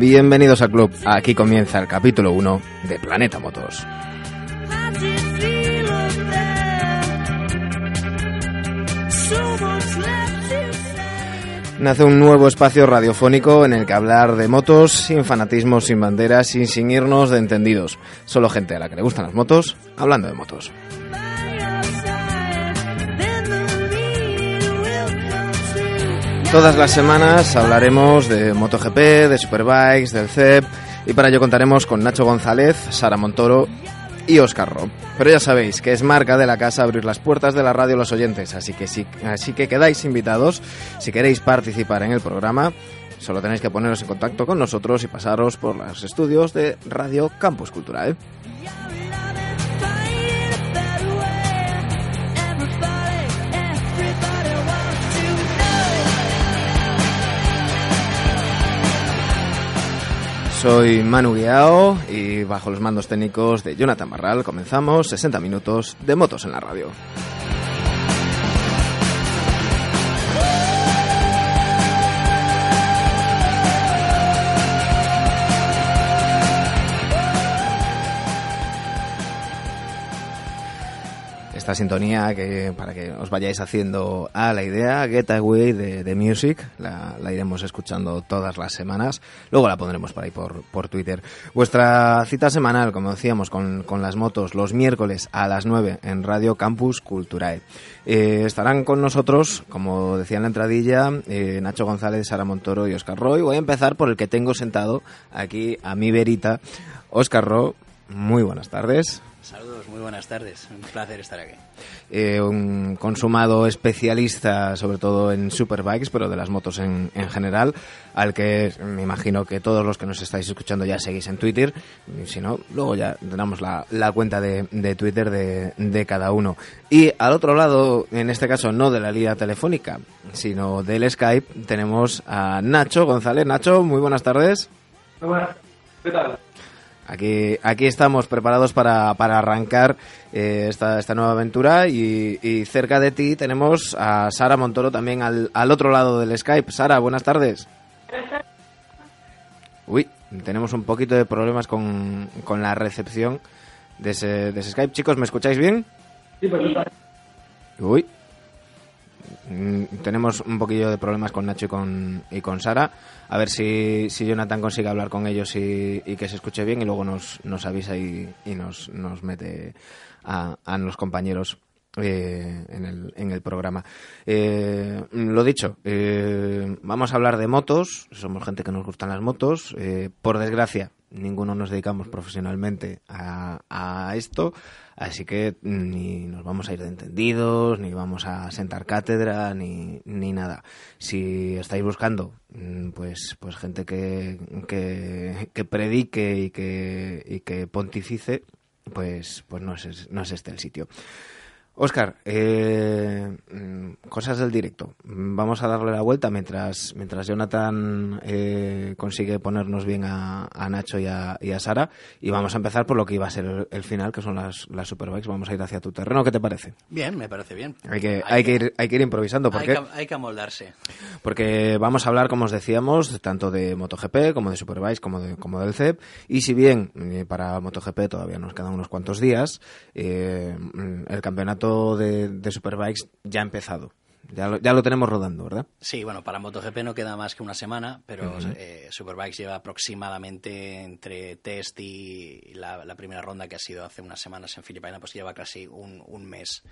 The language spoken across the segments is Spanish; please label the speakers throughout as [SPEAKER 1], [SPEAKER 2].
[SPEAKER 1] Bienvenidos al club. Aquí comienza el capítulo 1 de Planeta Motos. Nace un nuevo espacio radiofónico en el que hablar de motos sin fanatismo, sin banderas sin irnos de entendidos. Solo gente a la que le gustan las motos, hablando de motos. Todas las semanas hablaremos de MotoGP, de Superbikes, del CEP y para ello contaremos con Nacho González, Sara Montoro y Oscar Ro. Pero ya sabéis que es marca de la casa abrir las puertas de la radio a los oyentes, así que, sí, así que quedáis invitados si queréis participar en el programa. Solo tenéis que poneros en contacto con nosotros y pasaros por los estudios de Radio Campus Cultural. Soy Manu Guiao y bajo los mandos técnicos de Jonathan Barral comenzamos 60 minutos de motos en la radio. Esta sintonía que para que os vayáis haciendo a la idea, Getaway de, de Music, la, iremos escuchando todas las semanas, luego la pondremos por ahí por, por Twitter. Vuestra cita semanal, como decíamos, con, con las motos los miércoles a las 9 en Radio Campus Culturae. Eh, estarán con nosotros, como decía en la entradilla, eh, Nacho González, Sara Montoro y Oscar Roy. Voy a empezar por el que tengo sentado aquí a mi verita, Oscar Ro. Muy buenas tardes.
[SPEAKER 2] Saludos, muy buenas tardes. Un placer estar aquí.
[SPEAKER 1] Eh, un consumado especialista, sobre todo en superbikes, pero de las motos en, en, general, al que me imagino que todos los que nos estáis escuchando ya seguís en Twitter. Y si no, luego ya tenemos la, la cuenta de, de Twitter de, de, cada uno. Y al otro lado, en este caso no de la línea telefónica, sino del Skype, tenemos a Nacho González. Nacho, muy buenas tardes.
[SPEAKER 3] Buenas, ¿qué tal?
[SPEAKER 1] Aquí, aquí estamos preparados para, para arrancar eh, esta, esta nueva aventura y, y, cerca de ti tenemos a Sara Montoro también al, al otro lado del Skype. Sara, buenas tardes. Uy, tenemos un poquito de problemas con, con la recepción de ese, de ese Skype. Chicos, ¿me escucháis bien?
[SPEAKER 3] Sí, perfectamente.
[SPEAKER 1] Uy, tenemos un poquillo de problemas con Nacho y con, y con Sara. A ver si, si Jonathan consigue hablar con ellos y, que se escuche bien y luego nos, nos avisa y, y nos, nos mete a, a los compañeros eh, en, el, en el programa. Eh, lo dicho, eh, vamos a hablar de motos. Somos gente que nos gustan las motos. Eh, por desgracia, ninguno nos dedicamos profesionalmente a, a esto. Así que ni nos vamos a ir de entendidos, ni vamos a sentar cátedra, ni, ni nada. Si estáis buscando, pues, pues gente que, que, que predique y que, y que pontifice, pues, pues no, es, no es este el sitio. Oscar, eh, cosas del directo. Vamos a darle la vuelta mientras, mientras Jonathan eh, consigue ponernos bien a, a Nacho y a, y a, Sara. Y vamos a empezar por lo que iba a ser el, el, final, que son las, las Superbikes. Vamos a ir hacia tu terreno. ¿Qué te parece?
[SPEAKER 2] Bien, me parece bien.
[SPEAKER 1] Hay que, hay, hay que, ir, hay que ir improvisando. ¿Por
[SPEAKER 2] hay,
[SPEAKER 1] qué?
[SPEAKER 2] que, hay que amoldarse.
[SPEAKER 1] Porque vamos a hablar, como os decíamos, tanto de MotoGP como de Superbikes como, de, como del CEP. Y si bien eh, para MotoGP todavía nos quedan unos cuantos días, eh, el campeonato de, de, Superbikes ya ha empezado. Ya lo, ya lo, tenemos rodando, ¿verdad?
[SPEAKER 2] Sí, bueno, para MotoGP no queda más que una semana, pero uh -huh. eh, Superbikes lleva aproximadamente entre test y la, la, primera ronda que ha sido hace unas semanas en Filipinas, pues lleva casi un, un mes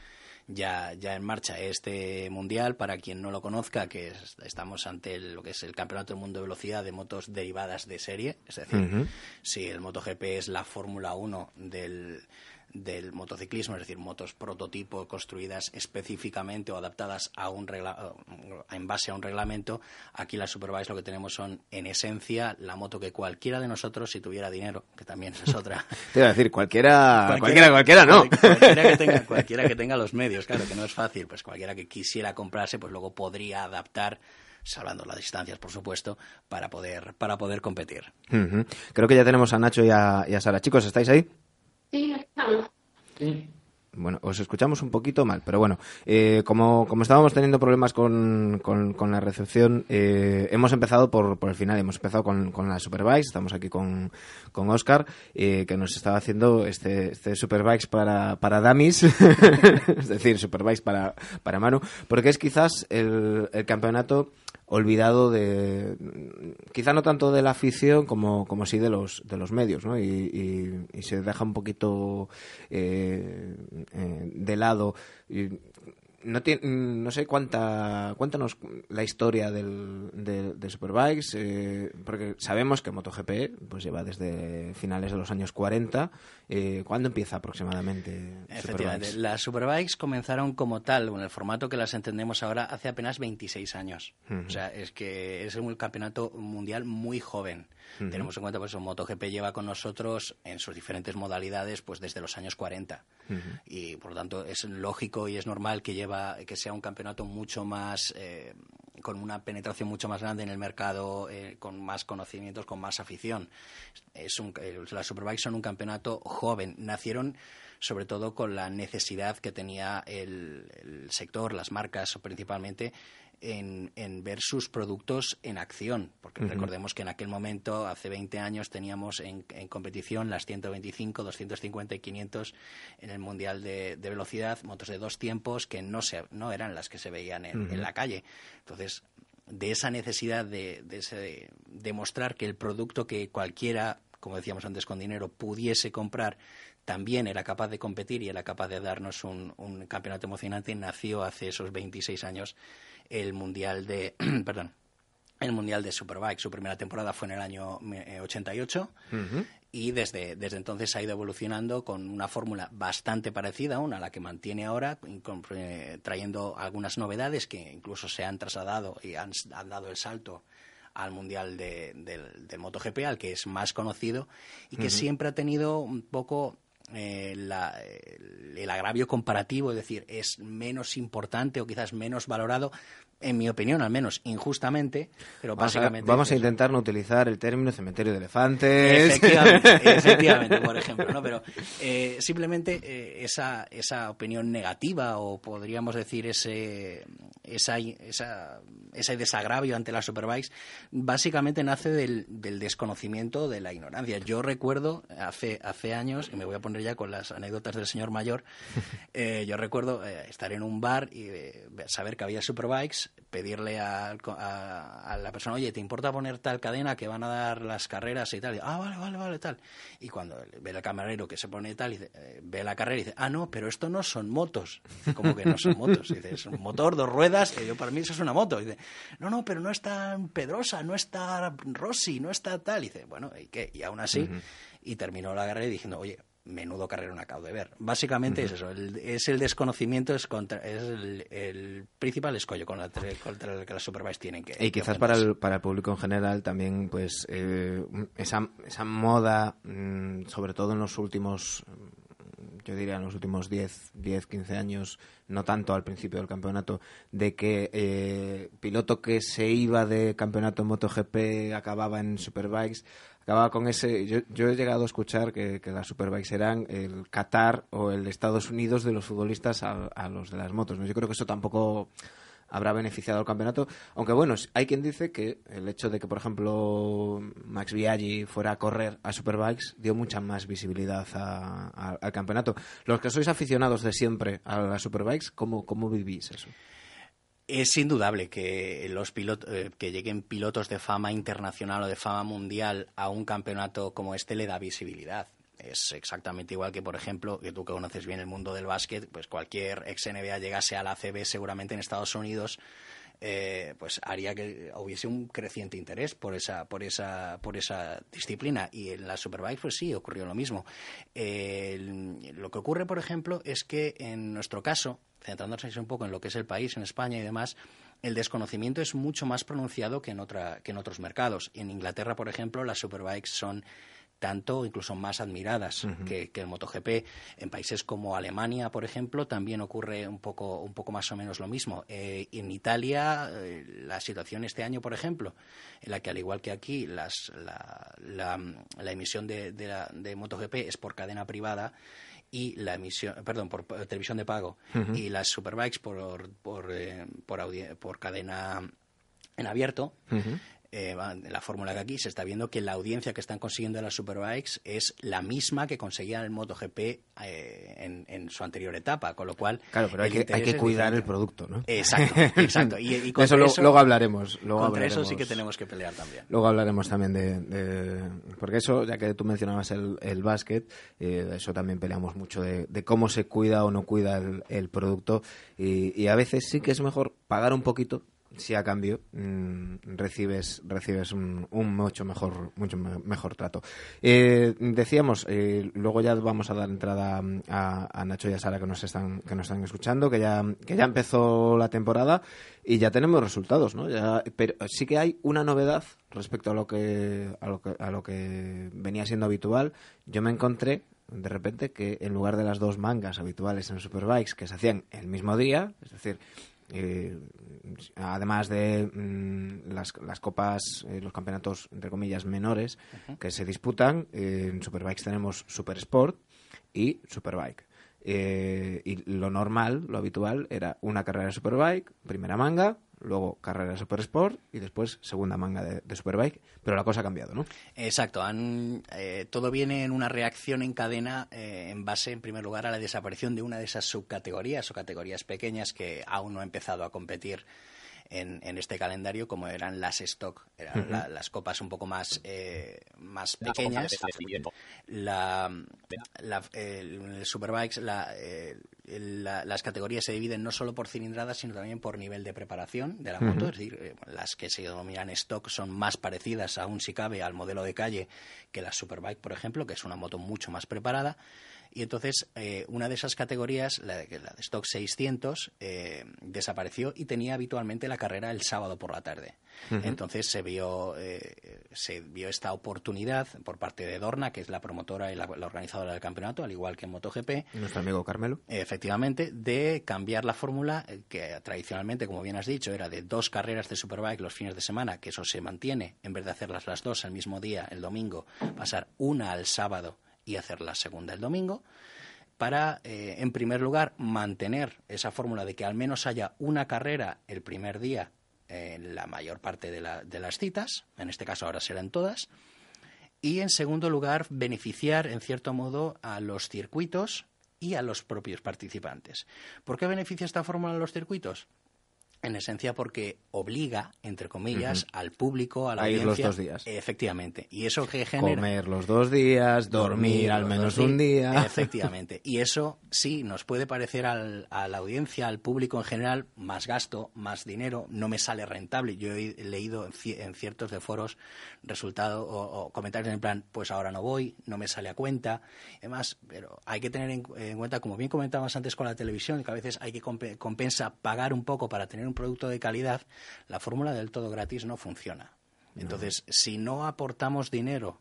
[SPEAKER 2] ya, ya en marcha este mundial. Para quien no lo conozca, que es, estamos ante el, lo que es el Campeonato del Mundo de Velocidad de motos derivadas de serie. Es decir, uh -huh. si el MotoGP es la Fórmula 1 del, del motociclismo, es decir, motos prototipo construidas específicamente o adaptadas a un regla en base a un reglamento. Aquí las Superbikes lo que tenemos son, en esencia, la moto que cualquiera de nosotros, si tuviera dinero, que también es otra.
[SPEAKER 1] Te iba a decir, cualquiera, cualquiera, cualquiera, cualquiera no.
[SPEAKER 2] Cualquiera que, tenga, cualquiera que tenga los medios, claro, que no es fácil, pues cualquiera que quisiera comprarse, pues luego podría adaptar salvando las distancias, por supuesto, para poder, para poder competir.
[SPEAKER 1] Creo que ya tenemos a Nacho y a, y a Sara. Chicos, ¿estáis ahí?
[SPEAKER 4] Sí, estamos.
[SPEAKER 3] Sí.
[SPEAKER 1] Bueno, os escuchamos un poquito mal, pero bueno, eh, como, como estábamos teniendo problemas con, con, la recepción, eh, hemos empezado por, por el final, hemos empezado con, con la Superbikes, estamos aquí con, con Oscar, eh, que nos estaba haciendo este, este Superbikes para, para Damis, es decir, Superbikes para, para Manu, porque es quizás el, el campeonato olvidado de quizá no tanto de la afición como, como sí de los de los medios ¿no? y, y, se deja un poquito eh, eh, de lado y no, no sé cuánta cuéntanos la historia del, de, Superbikes eh, porque sabemos que MotoGP pues lleva desde finales de los años 40 eh, ¿cuándo empieza aproximadamente
[SPEAKER 2] Efectivamente, las Superbikes comenzaron como tal en el formato que las entendemos ahora hace apenas 26 años. O sea es que es un campeonato mundial muy joven tenemos en cuenta, pues, que MotoGP lleva con nosotros en sus diferentes modalidades, pues, desde los años 40. Y, por lo tanto, es lógico y es normal que lleva, que sea un campeonato mucho más, eh, con una penetración mucho más grande en el mercado, eh, con más conocimientos, con más afición. Es un, eh, las Superbikes son un campeonato joven. Nacieron sobre todo con la necesidad que tenía el, el sector, las marcas principalmente, en, ver sus productos en acción, porque recordemos que en aquel momento, hace 20 años, teníamos en, competición las 125, 250 y 500 en el Mundial de, Velocidad, motos de dos tiempos que no, se, no eran las que se veían en, la calle. Entonces, de esa necesidad de, de, demostrar que el producto que cualquiera, como decíamos antes, con dinero pudiese comprar, también era capaz de competir y era capaz de darnos un, un campeonato emocionante, nació hace esos 26 años el Mundial de... perdón el Mundial de Superbike. Su primera temporada fue en el año 88 eh, y desde, desde entonces ha ido evolucionando con una fórmula bastante parecida a una a la que mantiene ahora, eh, trayendo algunas novedades que incluso se han trasladado y han, dado el salto al Mundial de, del, MotoGP, al que es más conocido y que siempre ha tenido un poco eh, el, agravio comparativo, es decir, es menos importante o quizás menos valorado, en mi opinión al menos, injustamente, pero básicamente...
[SPEAKER 1] vamos a intentar no utilizar el término cementerio de elefantes.
[SPEAKER 2] Efectivamente, por ejemplo, ¿no? Pero eh, simplemente eh, esa, esa opinión negativa o podríamos decir ese, esa, esa, ese desagravio ante las superbikes básicamente nace del, del desconocimiento, de la ignorancia. Yo recuerdo hace, hace años, y me voy a poner ya con las anécdotas del señor mayor, eh, yo recuerdo eh, estar en un bar y eh, saber que había superbikes, pedirle a, a, la persona, oye, ¿te importa poner tal cadena que van a dar las carreras y tal? ah, vale, vale, vale, tal. Y cuando ve el camarero que se pone tal, y ve la carrera y dice, ah, no, pero esto no son motos. Como que no son motos. dice, es un motor, dos ruedas, que yo para mí eso es una moto. Y dice, no, no, pero no es tan Pedrosa, no está Rossi, no está tal. Y dice, bueno, ¿y qué? Y aún así, y terminó la carrera diciendo, oye, menudo carrera un acabo de ver. Básicamente es eso, es el desconocimiento, es, contra, es el, principal escollo contra, el que las Superbikes tienen que...
[SPEAKER 1] Y quizás para el, para el público en general también, pues, eh, esa, esa moda, mm, sobre todo en los últimos, yo diría en los últimos 10, 10 15 años, no tanto al principio del campeonato, de que eh, piloto que se iba de campeonato en MotoGP acababa en Superbikes, acababa con ese... Yo, yo he llegado a escuchar que, que, las Superbikes eran el Qatar o el Estados Unidos de los futbolistas a, los de las motos. ¿no? Yo creo que eso tampoco habrá beneficiado al campeonato. Aunque bueno, hay quien dice que el hecho de que, por ejemplo, Max Biaggi fuera a correr a Superbikes dio mucha más visibilidad al campeonato. Los que sois aficionados de siempre a las Superbikes, ¿cómo, cómo vivís eso?
[SPEAKER 2] Es indudable que los pilotos, eh, que lleguen pilotos de fama internacional o de fama mundial a un campeonato como este le da visibilidad. Es exactamente igual que, por ejemplo, que tú que conoces bien el mundo del básquet, pues cualquier ex NBA llegase a la ACB seguramente en Estados Unidos, eh, pues haría que hubiese un creciente interés por esa, por esa, por esa disciplina. Y en la Superbike, pues sí, ocurrió lo mismo. lo que ocurre, por ejemplo, es que en nuestro caso, centrándonos un poco en lo que es el país, en España y demás, el desconocimiento es mucho más pronunciado que en, otra, que en otros mercados. En Inglaterra, por ejemplo, las superbikes son tanto incluso más admiradas que, el MotoGP. En países como Alemania, por ejemplo, también ocurre un poco, un poco más o menos lo mismo. Eh, en Italia, eh, la situación este año, por ejemplo, en la que al igual que aquí las, la, la, emisión de, de, MotoGP es por cadena privada, y la emisión, perdón, por, televisión de pago y las superbikes por por, eh, por, cadena en abierto, eh, la fórmula que aquí se está viendo que la audiencia que están consiguiendo en las Superbikes es la misma que conseguía el MotoGP eh, en, su anterior etapa, con lo cual...
[SPEAKER 1] Claro, pero hay que, hay que cuidar el producto, ¿no?
[SPEAKER 2] Exacto, exacto. Y,
[SPEAKER 1] eso, luego hablaremos. Luego
[SPEAKER 2] contra eso sí que tenemos que pelear también.
[SPEAKER 1] Luego hablaremos también de... porque eso, ya que tú mencionabas el, el básquet, eh, eso también peleamos mucho de, cómo se cuida o no cuida el, producto y, y a veces sí que es mejor pagar un poquito si a cambio mm, recibes recibes un, mucho mejor mucho mejor trato. Eh, decíamos eh, luego ya vamos a dar entrada a, Nacho y a Sara que nos están que nos están escuchando que ya que ya empezó la temporada y ya tenemos resultados no pero sí que hay una novedad respecto a lo que a lo que a lo que venía siendo habitual. Yo me encontré de repente que en lugar de las dos mangas habituales en Superbikes que se hacían el mismo día es decir eh, además de mm, las, las, copas, eh, los campeonatos, entre comillas, menores que se disputan, eh, en Superbikes tenemos Super Sport y Superbike. y lo normal, lo habitual, era una carrera de Superbike, primera manga, luego carrera de Super Sport y después segunda manga de, Superbike, pero la cosa ha cambiado, ¿no?
[SPEAKER 2] Exacto, eh, todo viene en una reacción en cadena eh, en base, en primer lugar, a la desaparición de una de esas subcategorías o categorías pequeñas que aún no ha empezado a competir en, en, este calendario como eran las stock, eran las copas un poco más, eh, más pequeñas. La, la, el Superbikes, eh, la, las categorías se dividen no solo por cilindradas, sino también por nivel de preparación de la moto. Es decir, eh, las que se denominan stock son más parecidas, aún si cabe, al modelo de calle que la Superbike, por ejemplo, que es una moto mucho más preparada. Y entonces eh, una de esas categorías, la de, la de Stock 600, eh, desapareció y tenía habitualmente la carrera el sábado por la tarde. Entonces se vio, eh, se vio esta oportunidad por parte de Dorna, que es la promotora y la, organizadora del campeonato, al igual que en MotoGP.
[SPEAKER 1] Nuestro amigo Carmelo.
[SPEAKER 2] Efectivamente, de cambiar la fórmula que tradicionalmente, como bien has dicho, era de dos carreras de Superbike los fines de semana, que eso se mantiene, en vez de hacerlas las dos al mismo día, el domingo, pasar una al sábado y hacer la segunda el domingo para, eh, en primer lugar, mantener esa fórmula de que al menos haya una carrera el primer día en la mayor parte de, de las citas, en este caso ahora serán todas, y en segundo lugar, beneficiar, en cierto modo, a los circuitos y a los propios participantes. ¿Por qué beneficia esta fórmula a los circuitos? En esencia porque obliga, entre comillas, al público, a la
[SPEAKER 1] ir los dos días.
[SPEAKER 2] Efectivamente. Y eso que genera...
[SPEAKER 1] Comer los dos días, dormir, al menos un día.
[SPEAKER 2] Efectivamente. Y eso sí nos puede parecer al, a la audiencia, al público en general, más gasto, más dinero, no me sale rentable. Yo he leído en, ciertos de foros resultados o, comentarios en plan, pues ahora no voy, no me sale a cuenta. Además, pero hay que tener en, cuenta, como bien comentabas antes con la televisión, que a veces hay que compensa pagar un poco para tener un producto de calidad, la fórmula del todo gratis no funciona. Entonces, si no aportamos dinero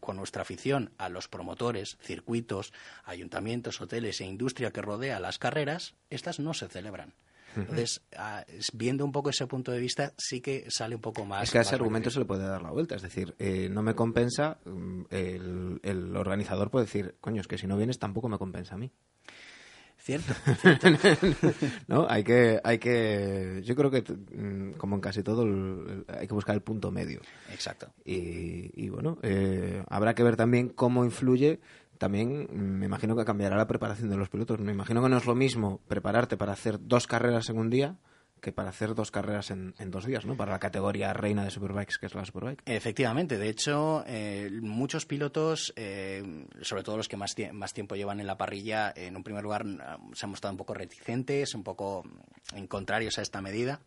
[SPEAKER 2] con nuestra afición a los promotores, circuitos, ayuntamientos, hoteles e industria que rodea las carreras, estas no se celebran. Entonces, viendo un poco ese punto de vista, sí que sale un poco más.
[SPEAKER 1] Es que a ese argumento se le puede dar la vuelta. Es decir, eh, no me compensa, mm, el, el, organizador puede decir, coño, es que si no vienes tampoco me compensa a mí.
[SPEAKER 2] Cierto.
[SPEAKER 1] no, hay que, hay que, yo creo que mm, como en casi todo hay que buscar el punto medio.
[SPEAKER 2] Exacto.
[SPEAKER 1] Y, bueno, eh, habrá que ver también cómo influye. También me imagino que cambiará la preparación de los pilotos. Me imagino que no es lo mismo prepararte para hacer dos carreras en un día que para hacer dos carreras en, dos días, ¿no? Para la categoría reina de Superbikes, que es la Superbike.
[SPEAKER 2] Efectivamente. De hecho, eh, muchos pilotos, eh, sobre todo los que más, más tiempo llevan en la parrilla, en un primer lugar se han mostrado un poco reticentes, un poco en contrarios a esta medida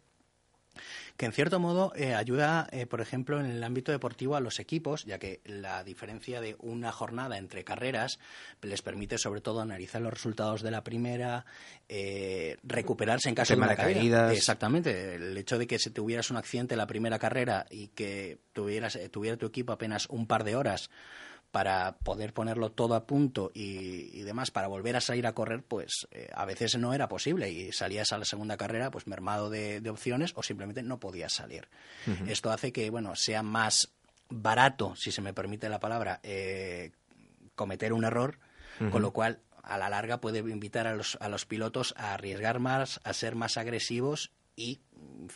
[SPEAKER 2] que en cierto modo eh, ayuda, eh, por ejemplo, en el ámbito deportivo a los equipos, ya que la diferencia de una jornada entre carreras les permite sobre todo analizar los resultados de la primera, eh, recuperarse en caso de una
[SPEAKER 1] caída.
[SPEAKER 2] Exactamente, el hecho de que si tuvieras un accidente en la primera carrera y que tuvieras, tuviera tu equipo apenas un par de horas para poder ponerlo todo a punto y, demás, para volver a salir a correr, pues eh, a veces no era posible y salías a la segunda carrera pues mermado de, opciones o simplemente no podías salir. Esto hace que, bueno, sea más barato, si se me permite la palabra, eh, cometer un error, con lo cual a la larga puede invitar a los, a los pilotos a arriesgar más, a ser más agresivos y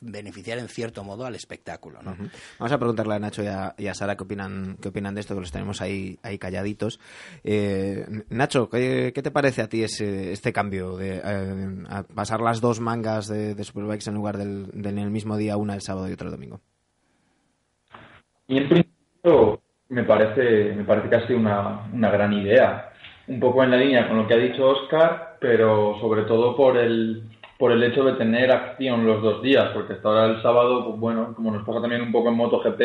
[SPEAKER 2] beneficiar en cierto modo al espectáculo. ¿no?
[SPEAKER 1] Vamos a preguntarle a Nacho y a, Sara qué opinan, qué opinan de esto, que los tenemos ahí, ahí calladitos. Eh, Nacho, ¿qué, te parece a ti ese, este cambio de eh, pasar las dos mangas de, Superbikes en lugar del, en el mismo día, una el sábado y otra el domingo?
[SPEAKER 4] Y en principio me parece, me parece casi una, una gran idea. Un poco en la línea con lo que ha dicho Oscar, pero sobre todo por el, por el hecho de tener acción los dos días, porque hasta ahora el sábado, pues bueno, como nos pasa también un poco en MotoGP,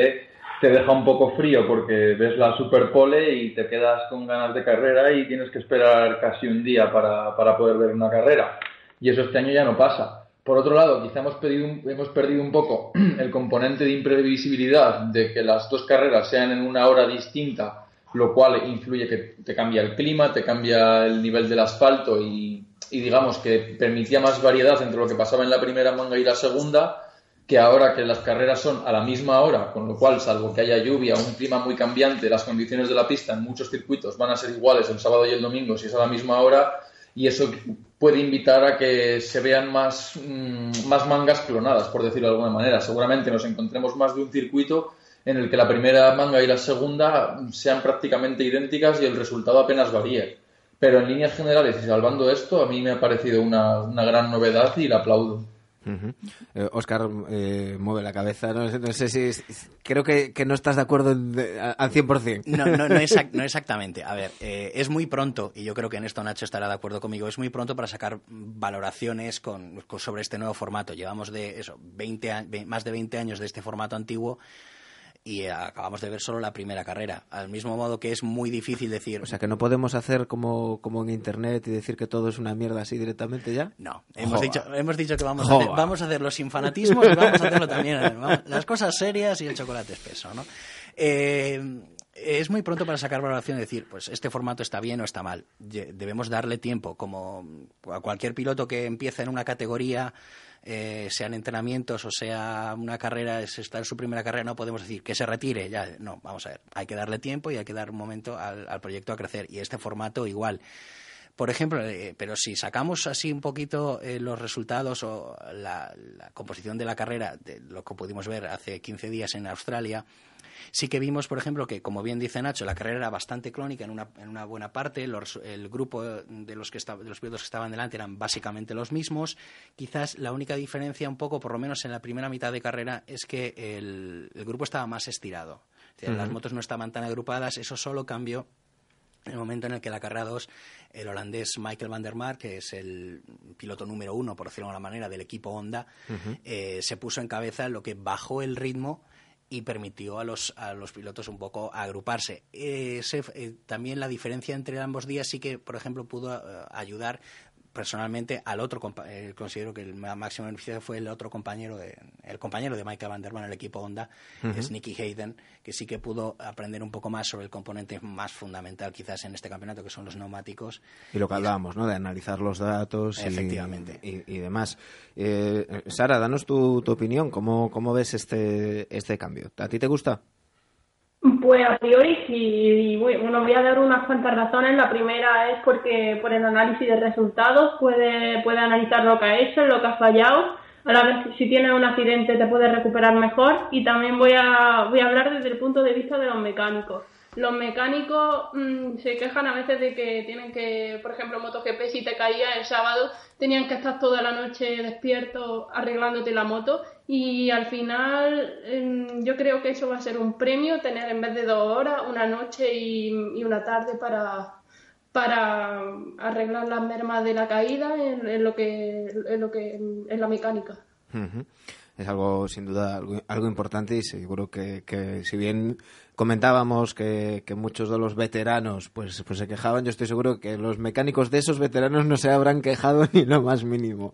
[SPEAKER 4] te deja un poco frío porque ves la Superpole y te quedas con ganas de carrera y tienes que esperar casi un día para, para poder ver una carrera. Y eso este año ya no pasa. Por otro lado, quizá hemos, hemos perdido un poco el componente de imprevisibilidad de que las dos carreras sean en una hora distinta, lo cual influye que te cambia el clima, te cambia el nivel del asfalto y y digamos que permitía más variedad entre lo que pasaba en la primera manga y la segunda, que ahora que las carreras son a la misma hora, con lo cual, salvo que haya lluvia o un clima muy cambiante, las condiciones de la pista en muchos circuitos van a ser iguales el sábado y el domingo si es a la misma hora, y eso puede invitar a que se vean más, mm, más mangas clonadas, por decirlo de alguna manera. Seguramente nos encontremos más de un circuito en el que la primera manga y la segunda sean prácticamente idénticas y el resultado apenas varíe. Pero en líneas generales y salvando esto, a mí me ha parecido una, gran novedad y la aplaudo.
[SPEAKER 1] Oscar eh, eh, mueve la cabeza. No, sé si. creo que, no estás de acuerdo al 100%.
[SPEAKER 2] No, no, no, no exactamente. A ver, eh, es muy pronto, y yo creo que en esto Nacho estará de acuerdo conmigo, es muy pronto para sacar valoraciones con, sobre este nuevo formato. Llevamos de eso, 20, más de 20 años de este formato antiguo y acabamos de ver solo la primera carrera. Al mismo modo que es muy difícil decir.
[SPEAKER 1] O sea, que no podemos hacer como, como en internet y decir que todo es una mierda así directamente ya.
[SPEAKER 2] No, hemos dicho, hemos dicho que vamos a, hacer, vamos a hacerlo sin fanatismos y vamos a hacerlo también. las cosas serias y el chocolate espeso, ¿no? Eh, es muy pronto para sacar valoración y decir, pues este formato está bien o está mal. Debemos darle tiempo, como a cualquier piloto que empieza en una categoría eh, sean entrenamientos o sea una carrera, si está en su primera carrera, no podemos decir que se retire. Ya, no, vamos a ver, hay que darle tiempo y hay que dar un momento al, proyecto a crecer. Y este formato igual. Por ejemplo, eh, pero si sacamos así un poquito eh, los resultados o la, la, composición de la carrera, de lo que pudimos ver hace 15 días en Australia, Sí que vimos, por ejemplo, que, como bien dice Nacho, la carrera era bastante clónica en una, en una buena parte. el grupo de los, que de los pilotos que estaban delante eran básicamente los mismos. Quizás la única diferencia, un poco, por lo menos en la primera mitad de carrera, es que el, grupo estaba más estirado. Las motos no estaban tan agrupadas. Eso solo cambió en el momento en el que la carrera 2, el holandés Michael van der Mark, que es el piloto número uno, por decirlo de alguna manera, del equipo Honda, eh, se puso en cabeza, lo que bajó el ritmo y permitió a los, a los pilotos un poco agruparse. Eh, también la diferencia entre ambos días sí que, por ejemplo, pudo eh, ayudar personalmente al otro eh, considero que el máximo beneficio fue el otro compañero de el compañero de Michael Van der el equipo Honda es Nicky Hayden que sí que pudo aprender un poco más sobre el componente más fundamental quizás en este campeonato que son los neumáticos.
[SPEAKER 1] Y lo que hablábamos no de analizar los datos
[SPEAKER 2] efectivamente.
[SPEAKER 1] y, demás. Eh, Sara danos tu, tu opinión. Cómo cómo ves este este cambio a ti te gusta
[SPEAKER 5] pues a priori sí, bueno, voy a dar unas cuantas razones. La primera es porque por el análisis de resultados puede, puede analizar lo que ha hecho, lo que ha fallado. A la vez, si tienes un accidente te puedes recuperar mejor. Y también voy a, voy a hablar desde el punto de vista de los mecánicos. Los mecánicos mm, se quejan a veces de que tienen que, por ejemplo, MotoGP, si te caía el sábado, tenían que estar toda la noche despierto arreglándote la moto. Y al final em, yo creo que eso va a ser un premio, tener en vez de dos horas, una noche y, una tarde para, para arreglar las mermas de la caída en, lo que en lo que en la mecánica.
[SPEAKER 1] Es algo sin duda algo, importante y seguro que si bien comentábamos que, que, muchos de los veteranos pues, pues se quejaban. Yo estoy seguro que los mecánicos de esos veteranos no se habrán quejado ni lo más mínimo.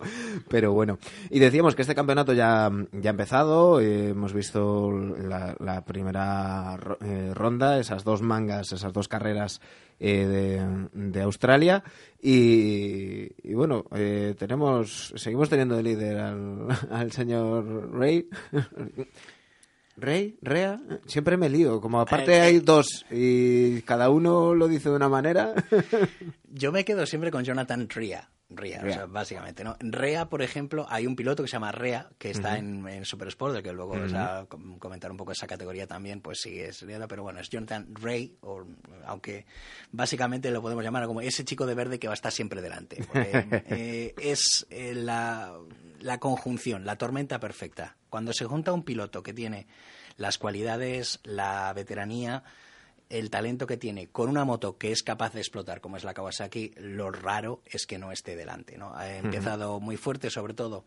[SPEAKER 1] Pero bueno, y decíamos que este campeonato ya, ya ha empezado. Eh, hemos visto la, primera eh, ronda, esas dos mangas, esas dos carreras eh, de, Australia. Y, y bueno, tenemos seguimos teniendo de líder al, al señor Ray. Rey, Rea, siempre me lío. Como aparte eh, hay dos y cada uno lo dice de una manera.
[SPEAKER 2] Yo me quedo siempre con Jonathan Rea. Rea, básicamente, ¿no? Rea, por ejemplo, hay un piloto que se llama Rea, que está en, en Super Sport, del que luego a comentar un poco esa categoría también, pues sí, es Rea, pero bueno, es Jonathan Ray, o, aunque básicamente lo podemos llamar como ese chico de verde que va a estar siempre delante. Eh, es eh, la, la conjunción, la tormenta perfecta. Cuando se junta un piloto que tiene las cualidades, la veteranía, el talento que tiene con una moto que es capaz de explotar como es la Kawasaki, lo raro es que no esté delante. ¿no? Ha empezado muy fuerte, sobre todo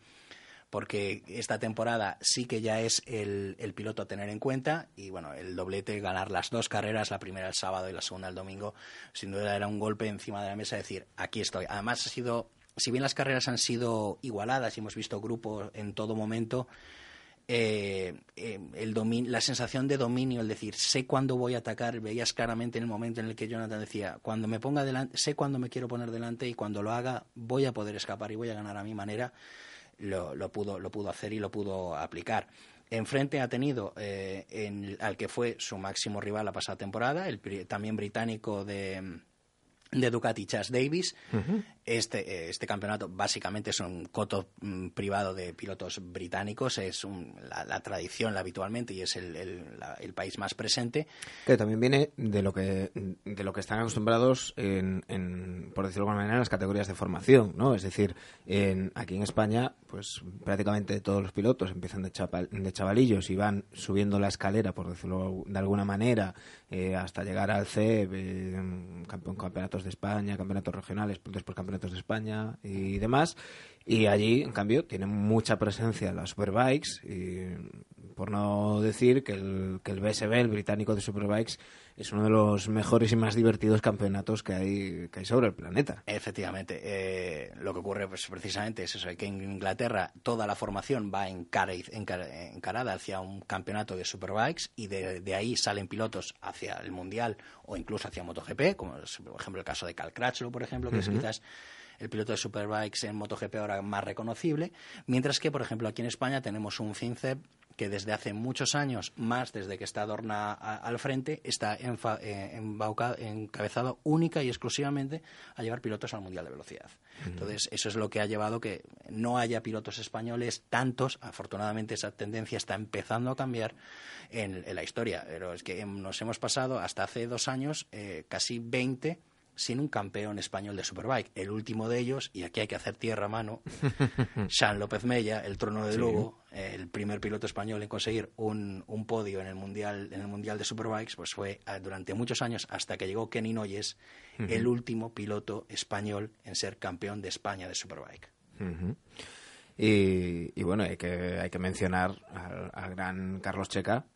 [SPEAKER 2] porque esta temporada sí que ya es el, piloto a tener en cuenta y bueno, el doblete, ganar las dos carreras, la primera el sábado y la segunda el domingo, sin duda era un golpe encima de la mesa decir, aquí estoy. Además ha sido, si bien las carreras han sido igualadas y hemos visto grupos en todo momento, eh, eh, el la sensación de dominio, el decir, sé cuándo voy a atacar, veías claramente en el momento en el que Jonathan decía, cuando me ponga delante, sé cuándo me quiero poner delante y cuando lo haga voy a poder escapar y voy a ganar a mi manera, lo, pudo, lo pudo hacer y lo pudo aplicar. Enfrente ha tenido eh, al que fue su máximo rival la pasada temporada, el también británico de de Ducati Chas Davis. este, este campeonato básicamente es un coto mm, privado de pilotos británicos, es la, tradición habitualmente y es el, el, país más presente.
[SPEAKER 1] Que también viene de lo que, de lo que están acostumbrados, en, en, por decirlo de alguna manera, en las categorías de formación, ¿no? Es decir, en, aquí en España, pues prácticamente todos los pilotos empiezan de, de chavalillos y van subiendo la escalera, por decirlo de alguna manera, eh, hasta llegar al C, eh, de España, campeonatos regionales, después campeonatos de España y demás. Y allí, en cambio, tiene mucha presencia las Superbikes, y, por no decir que el, que el BSB, el británico de Superbikes, es uno de los mejores y más divertidos campeonatos que hay, que hay sobre el planeta.
[SPEAKER 2] Efectivamente. Eh, lo que ocurre pues, precisamente es eso, que en Inglaterra toda la formación va encarada hacia un campeonato de Superbikes y de, ahí salen pilotos hacia el Mundial o incluso hacia MotoGP, como es, por ejemplo el caso de Cal Crutchlow, por ejemplo, que es quizás el piloto de Superbikes en MotoGP ahora más reconocible, mientras que, por ejemplo, aquí en España tenemos un FinCEP que desde hace muchos años, más desde que está Dorna al frente, está eh, encabezado única y exclusivamente a llevar pilotos al Mundial de Velocidad. Entonces, eso es lo que ha llevado que no haya pilotos españoles tantos. Afortunadamente, esa tendencia está empezando a cambiar en, la historia. Pero es que nos hemos pasado hasta hace dos años eh, casi 20 sin un campeón español de Superbike. El último de ellos, y aquí hay que hacer tierra a mano, Sean López Mella, el trono de Lugo, el primer piloto español en conseguir un, un, podio en el mundial en el mundial de Superbikes, pues fue ah, durante muchos años hasta que llegó Kenny Noyes, el último piloto español en ser campeón de España de Superbike.
[SPEAKER 1] y, bueno, hay que, hay que mencionar al gran Carlos Checa,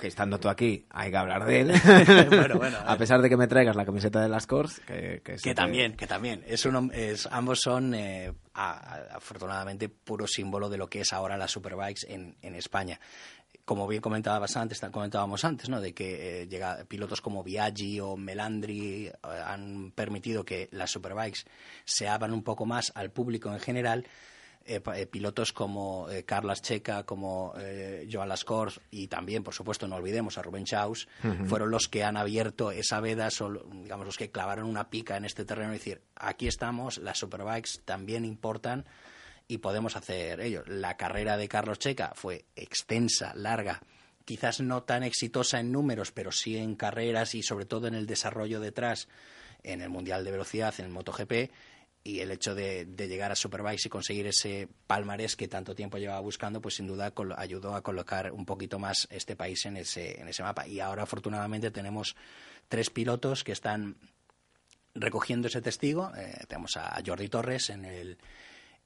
[SPEAKER 1] que estando tú aquí hay que hablar de él. a pesar de que me traigas la camiseta de las Cors, que,
[SPEAKER 2] que, también, que también. Es un, es, ambos son, eh, afortunadamente, puro símbolo de lo que es ahora las Superbikes en, en España como bien comentabas antes, comentábamos antes, ¿no? de que eh, llega, pilotos como Biaggi o Melandri eh, han permitido que las superbikes se abran un poco más al público en general eh, eh, pilotos como eh, Carlas Checa, como Joan Lascors y también, por supuesto, no olvidemos a Rubén Chaus, fueron los que han abierto esa veda, son, digamos, los que clavaron una pica en este terreno y decir, aquí estamos, las superbikes también importan y podemos hacer ello. La carrera de Carlos Checa fue extensa, larga, quizás no tan exitosa en números, pero sí en carreras y sobre todo en el desarrollo detrás en el Mundial de Velocidad, en el MotoGP, y el hecho de, llegar a Superbikes y conseguir ese palmarés que tanto tiempo llevaba buscando, pues sin duda ayudó a colocar un poquito más este país en ese, en ese mapa. Y ahora afortunadamente tenemos tres pilotos que están recogiendo ese testigo. Eh, tenemos a Jordi Torres en el,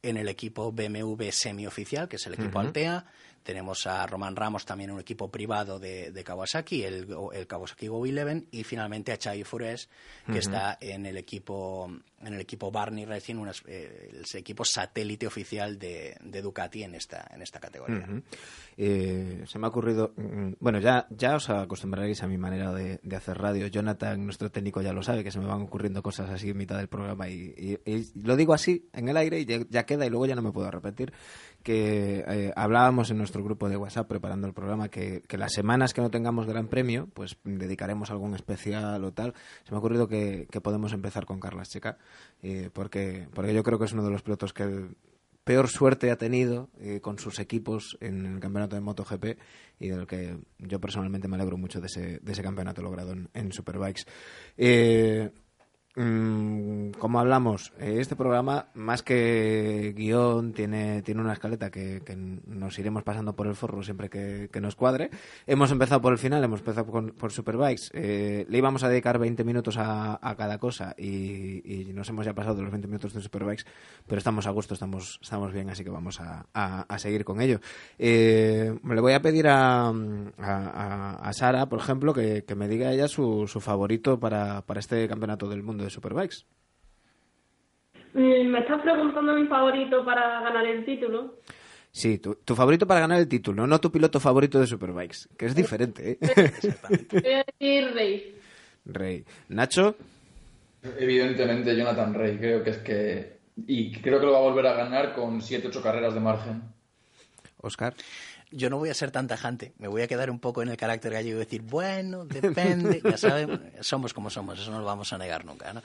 [SPEAKER 2] en el equipo BMW semioficial, que es el equipo Altea. Tenemos a Roman Ramos también un equipo privado de, Kawasaki, el, el, Kawasaki Go 11, y finalmente a Chai Fures, que está en el equipo en el equipo Barney Racing, eh, el equipo satélite oficial de, Ducati en esta en esta categoría.
[SPEAKER 1] Eh, se me ha ocurrido, mm, bueno, ya ya os acostumbraréis a mi manera de, hacer radio. Jonathan, nuestro técnico, ya lo sabe, que se me van ocurriendo cosas así en mitad del programa y, lo digo así en el aire y ya, queda y luego ya no me puedo repetir que eh, hablábamos en nuestro grupo de WhatsApp preparando el programa que, las semanas que no tengamos gran premio, pues dedicaremos algún especial o tal. Se me ha ocurrido que, podemos empezar con Carlas Checa, eh, porque, porque yo creo que es uno de los pilotos que peor suerte ha tenido eh, con sus equipos en el campeonato de MotoGP y del que yo personalmente me alegro mucho de ese, de ese campeonato logrado en, en Superbikes. Mm, como hablamos, eh, este programa, más que guion, tiene, tiene una escaleta que, nos iremos pasando por el forro siempre que, nos cuadre. Hemos empezado por el final, hemos empezado por Superbikes. Eh, le íbamos a dedicar 20 minutos a, cada cosa y, nos hemos ya pasado de los 20 minutos de Superbikes, pero estamos a gusto, estamos, estamos bien, así que vamos a, seguir con ello. Eh, le voy a pedir a, a, Sara, por ejemplo, que, me diga ella su, su favorito para, para este campeonato del mundo de Superbikes.
[SPEAKER 5] Mm, ¿Me estás preguntando mi favorito para ganar el título?
[SPEAKER 1] Sí, tu, favorito para ganar el título, no tu piloto favorito de Superbikes, que es diferente. ¿eh?
[SPEAKER 5] Rey.
[SPEAKER 1] Rey. ¿Nacho?
[SPEAKER 4] Evidentemente Jonathan Rey, creo que es que... Y creo que lo va a volver a ganar con 7-8 carreras de margen.
[SPEAKER 1] Oscar
[SPEAKER 2] yo no voy a ser tan tajante, me voy a quedar un poco en el carácter gallego y decir, bueno, depende, ya saben, somos como somos, eso no lo vamos a negar nunca, ¿no?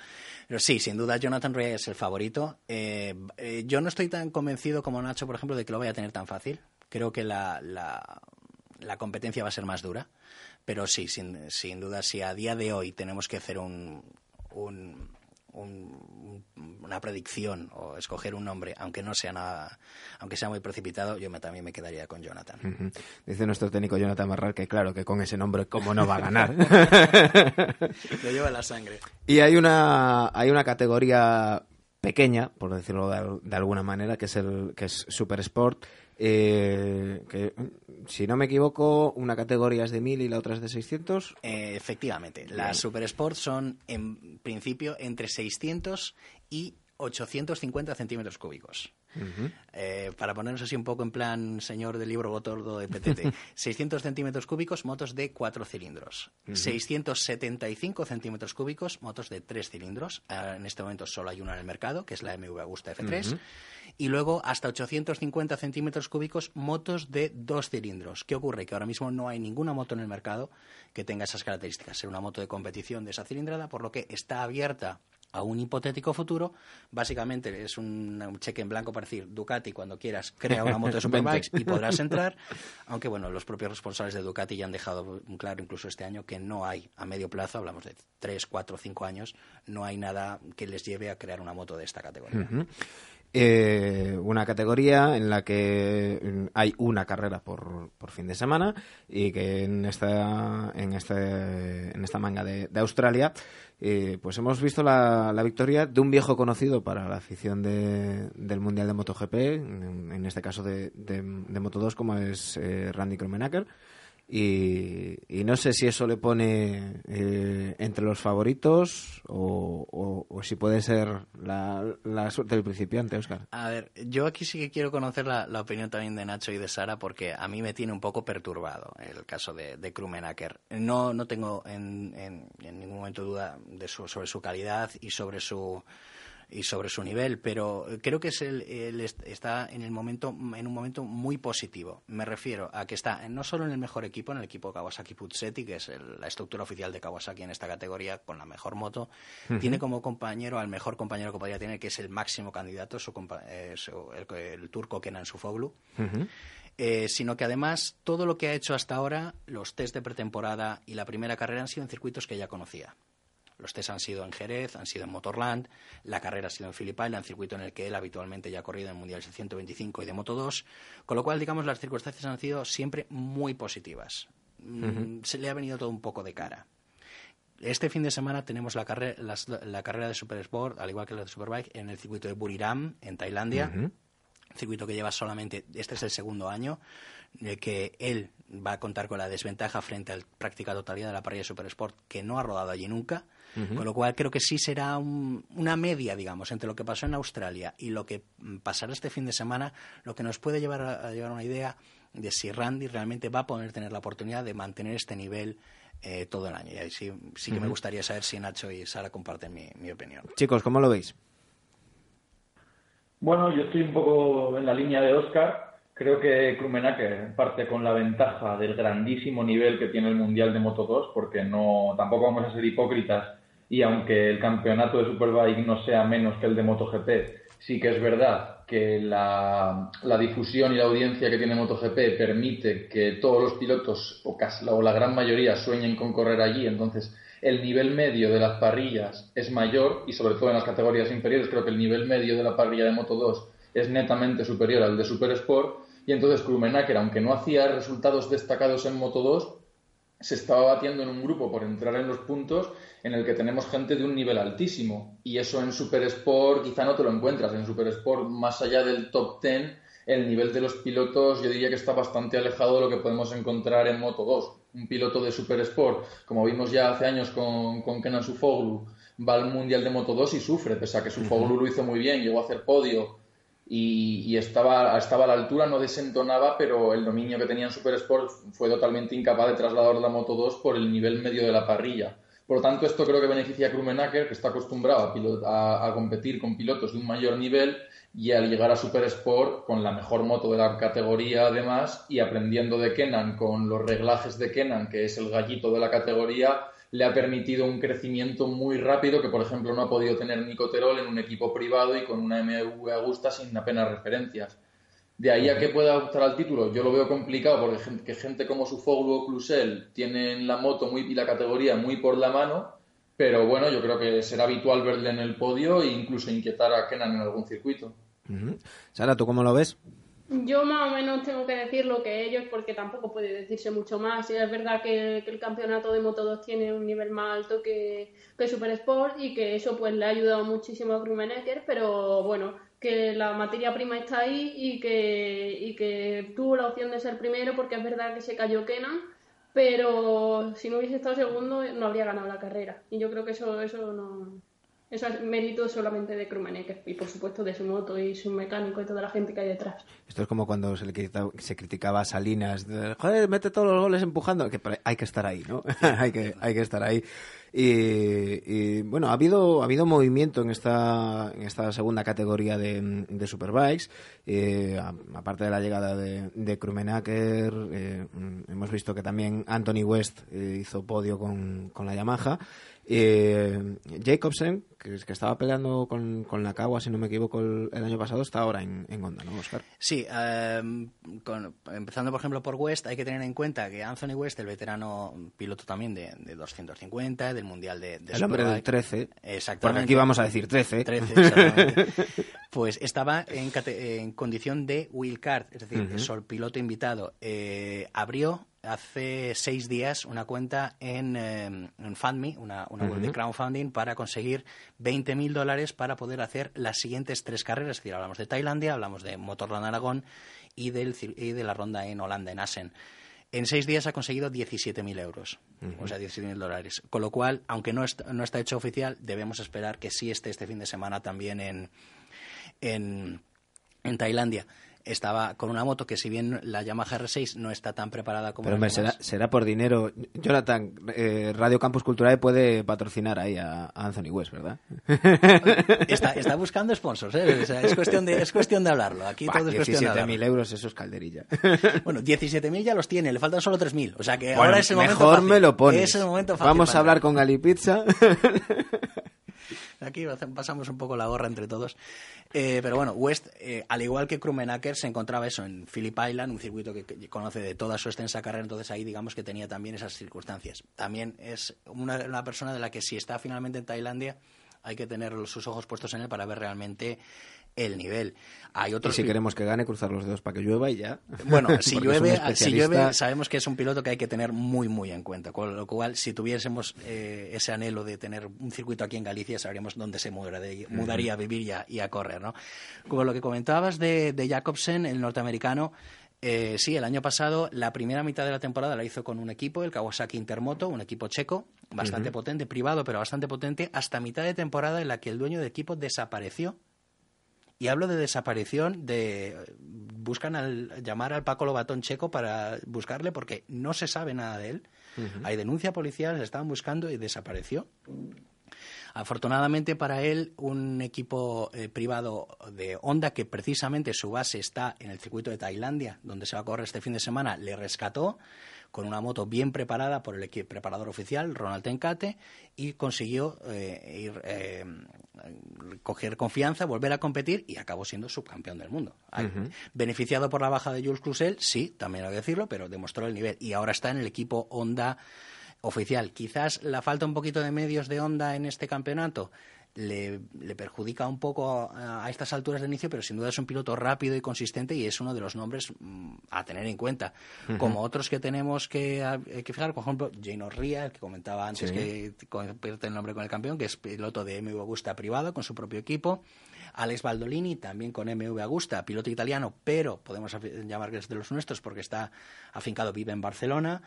[SPEAKER 2] Pero sí, sin duda Jonathan Ray es el favorito. Eh, eh, yo no estoy tan convencido como Nacho, por ejemplo, de que lo vaya a tener tan fácil. Creo que la, la, competencia va a ser más dura, pero sí, sin, sin duda, si a día de hoy tenemos que hacer un, un una predicción o escoger un nombre, aunque no sea nada, aunque sea muy precipitado, yo me, también me quedaría con Jonathan.
[SPEAKER 1] Dice nuestro técnico Jonathan Marral que claro, que con ese nombre, ¿cómo no va a ganar?
[SPEAKER 2] Lo lleva la sangre.
[SPEAKER 1] Y hay una, hay una categoría pequeña, por decirlo de, alguna manera, que es el que es Super Sport, eh, que si no me equivoco, una categoría es de 1000 y la otra es de 600.
[SPEAKER 2] Eh, efectivamente, las Super Sport son en principio entre 600 y 850 centímetros cúbicos. Eh, para ponernos así un poco en plan señor del libro Botordo de PTT, 600 centímetros cúbicos, motos de 4 cilindros. 675 centímetros cúbicos, motos de 3 cilindros. Ah, en este momento solo hay una en el mercado, que es la MV Agusta F3. Y luego hasta 850 centímetros cúbicos, motos de 2 cilindros. ¿Qué ocurre? Que ahora mismo no hay ninguna moto en el mercado que tenga esas características. Ser una moto de competición de esa cilindrada, por lo que está abierta a un hipotético futuro, básicamente es un, cheque en blanco para decir, Ducati, cuando quieras, crea una moto de Superbikes y podrás entrar, aunque bueno, los propios responsables de Ducati ya han dejado claro incluso este año que no hay a medio plazo, hablamos de 3, 4, 5 años, no hay nada que les lleve a crear una moto de esta categoría.
[SPEAKER 1] Eh, una categoría en la que hay una carrera por, por, fin de semana y que en esta, en este, en esta manga de, Australia eh, pues hemos visto la, la, victoria de un viejo conocido para la afición de, del Mundial de MotoGP, en, en este caso de, de, Moto2 como es eh, Randy Kromenacker y, no sé si eso le pone eh, entre los favoritos o, si puede ser la, suerte del principiante, Oscar.
[SPEAKER 2] A ver, yo aquí sí que quiero conocer la, opinión también de Nacho y de Sara porque a mí me tiene un poco perturbado el caso de, de Krumenacker. No, no tengo en, en, ningún momento duda de sobre su calidad y sobre su y sobre su nivel, pero creo que es el, está en el momento en un momento muy positivo. Me refiero a que está no solo en el mejor equipo, en el equipo Kawasaki Puzzetti, que es la estructura oficial de Kawasaki en esta categoría con la mejor moto, tiene como compañero al mejor compañero que podría tener, que es el máximo candidato, su, eh, el, turco Kenan Sufoglu. Eh, sino que además todo lo que ha hecho hasta ahora, los test de pretemporada y la primera carrera han sido en circuitos que ya conocía. Los test han sido en Jerez, han sido en Motorland, la carrera ha sido en Phillip Island, circuito en el que él habitualmente ya ha corrido en Mundiales de 125 y de Moto 2, con lo cual, digamos, las circunstancias han sido siempre muy positivas. Mm, se le ha venido todo un poco de cara. Este fin de semana tenemos la, carrera, la, carrera de Super Sport, al igual que la de Superbike, en el circuito de Buriram, en Tailandia. circuito que lleva solamente, este es el segundo año, que él va a contar con la desventaja frente a la práctica totalidad de la parrilla Super Sport, que no ha rodado allí nunca, con lo cual creo que sí será una media, digamos, entre lo que pasó en Australia y lo que pasará este fin de semana, lo que nos puede llevar a, llevar una idea de si Randy realmente va a poder tener la oportunidad de mantener este nivel eh, todo el año. Y ahí sí, sí que me gustaría saber si Nacho y Sara comparten mi, mi opinión.
[SPEAKER 1] Chicos, ¿cómo lo veis?
[SPEAKER 4] Bueno, yo estoy un poco en la línea de Oscar Creo que Krumenacker parte con la ventaja del grandísimo nivel que tiene el Mundial de Moto 2, porque no, tampoco vamos a ser hipócritas y aunque el campeonato de Superbike no sea menos que el de MotoGP, sí que es verdad que la, difusión y la audiencia que tiene MotoGP permite que todos los pilotos, o, casi, o la gran mayoría, sueñen con correr allí. Entonces, el nivel medio de las parrillas es mayor y sobre todo en las categorías inferiores creo que el nivel medio de la parrilla de Moto 2 es netamente superior al de Super Sport y entonces Krumenacker, aunque no hacía resultados destacados en Moto 2, se estaba batiendo en un grupo por entrar en los puntos en el que tenemos gente de un nivel altísimo. Y eso en Super Sport quizá no te lo encuentras. En Super Sport, más allá del top 10, el nivel de los pilotos yo diría que está bastante alejado de lo que podemos encontrar en Moto 2. Un piloto de Super Sport, como vimos ya hace años con, con Kenan Sufoglu, va al Mundial de Moto 2 y sufre, pese a que Sufoglu lo hizo muy bien, llegó a hacer podio y, estaba, estaba a la altura, no desentonaba, pero el dominio que tenía en Super Sport fue totalmente incapaz de trasladar la Moto 2 por el nivel medio de la parrilla. Por lo tanto, esto creo que beneficia a Krumenacker, que está acostumbrado a, a, competir con pilotos de un mayor nivel y al llegar a Super Sport con la mejor moto de la categoría además y aprendiendo de Kenan con los reglajes de Kenan, que es el gallito de la categoría, le ha permitido un crecimiento muy rápido que, por ejemplo, no ha podido tener Nicoterol en un equipo privado y con una MV Augusta sin apenas referencias. De ahí a que pueda optar al título, yo lo veo complicado porque gente, gente como Sufoglu o Clusel tienen la moto muy, y la categoría muy por la mano, pero bueno, yo creo que será habitual verle en el podio e incluso inquietar a Kenan en algún circuito.
[SPEAKER 1] Sara, ¿tú cómo lo ves?
[SPEAKER 5] Yo más o menos tengo que decir lo que ellos porque tampoco puede decirse mucho más. Es verdad que, el campeonato de Moto 2 tiene un nivel más alto que, que Super Sport y que eso pues le ha ayudado muchísimo a Krumenecker, pero bueno, que la materia prima está ahí y que, y que tuvo la opción de ser primero porque es verdad que se cayó Kenan, pero si no hubiese estado segundo no habría ganado la carrera. Y yo creo que eso, eso no, eso es mérito solamente de Krumenecker y por supuesto de su moto y su mecánico y toda la gente que hay detrás.
[SPEAKER 1] Esto es como cuando se, le se criticaba a Salinas, joder, mete todos los goles empujando, que hay que estar ahí, ¿no? hay, que, hay que estar ahí. Y, bueno, ha habido, ha habido movimiento en esta, en esta segunda categoría de, de Superbikes. Eh, aparte de la llegada de, de Krumenacker, eh, hemos visto que también Anthony West eh, hizo podio con, con la Yamaha. Eh, Jacobsen, que, que, estaba peleando con, con la Cagua, si no me equivoco, el, año pasado, está ahora en, en Honda, ¿no, Oscar?
[SPEAKER 2] Sí, em, empezando por ejemplo por West, hay que tener en cuenta que Anthony West, el veterano piloto también de, de 250, del Mundial de, de
[SPEAKER 1] El hombre del 13.
[SPEAKER 2] Exactamente.
[SPEAKER 1] Porque aquí vamos a decir 13.
[SPEAKER 2] 13, exactamente. pues estaba en, en, condición de card, es decir, uh -huh. piloto invitado. Eh, abrió hace seis días una cuenta en, eh, en FundMe, una, una web de crowdfunding, para conseguir 20.000 dólares para poder hacer las siguientes tres carreras. Es decir, hablamos de Tailandia, hablamos de Motorland Aragón y, del, y de la ronda en Holanda, en Assen. En seis días ha conseguido 17.000 euros, uh -huh. o sea, 17.000 dólares. Con lo cual, aunque no está, no está hecho oficial, debemos esperar que sí esté este fin de semana también en, en, en Tailandia estaba con una moto que si bien la Yamaha R6 no está tan preparada como
[SPEAKER 1] pero hombre, será, será, por dinero. Jonathan eh, Radio Campus Cultural puede patrocinar ahí a, a Anthony West ¿verdad?
[SPEAKER 2] está, está buscando sponsors ¿eh? o sea, es cuestión de es cuestión de hablarlo. Aquí bah, todo es cuestión de
[SPEAKER 1] hablarlo. 17.000 euros eso es calderilla.
[SPEAKER 2] Bueno 17.000 ya los tiene le faltan solo 3.000 o sea que
[SPEAKER 1] bueno,
[SPEAKER 2] ahora es el momento
[SPEAKER 1] mejor me lo pones.
[SPEAKER 2] Es el momento fácil
[SPEAKER 1] vamos a hablar con Gali Pizza
[SPEAKER 2] Aquí pasamos un poco la gorra entre todos. Eh, pero bueno, West, eh, al igual que Krumenacker, se encontraba eso en Phillip Island, un circuito que, conoce de toda su extensa carrera, entonces ahí digamos que tenía también esas circunstancias. También es una, una persona de la que si está finalmente en Tailandia, hay que tener sus ojos puestos en él para ver realmente el nivel. Hay otros
[SPEAKER 1] y si queremos que gane, cruzar los dedos para que llueva y ya.
[SPEAKER 2] Bueno, si llueve, si llueve, sabemos que es un piloto que hay que tener muy, muy en cuenta. Con lo cual, si tuviésemos eh, ese anhelo de tener un circuito aquí en Galicia, sabríamos dónde se mudaría, mudaría a vivir y a, y a, correr. ¿no? Como lo que comentabas de, de Jacobsen, el norteamericano, eh, sí, el año pasado la primera mitad de la temporada la hizo con un equipo, el Kawasaki Intermoto, un equipo checo, bastante potente, privado, pero bastante potente, hasta mitad de temporada en la que el dueño del equipo desapareció. Y hablo de desaparición, de buscan al llamar al Paco Lobatón checo para buscarle porque no se sabe nada de él. Hay denuncia policial, le estaban buscando y desapareció. Afortunadamente para él, un equipo eh, privado de Honda, que precisamente su base está en el circuito de Tailandia, donde se va a correr este fin de semana, le rescató con una moto bien preparada por el preparador oficial, Ronald Tencate, y consiguió eh, ir, eh, coger confianza, volver a competir y acabó siendo subcampeón del mundo. Beneficiado por la baja de Jules Cluzel, sí, también hay que decirlo, pero demostró el nivel y ahora está en el equipo Honda oficial. Quizás la falta un poquito de medios de onda en este campeonato le, perjudica un poco a, estas alturas de inicio, pero sin duda es un piloto rápido y consistente y es uno de los nombres mm, a tener en cuenta. Como otros que tenemos que, fijar, por ejemplo, Jane O'Ria, el que comentaba antes que convierte el nombre con el campeón, que es piloto de MV Augusta privado con su propio equipo. Alex Baldolini, también con MV Augusta, piloto italiano, pero podemos llamar que es de los nuestros porque está afincado, vive en Barcelona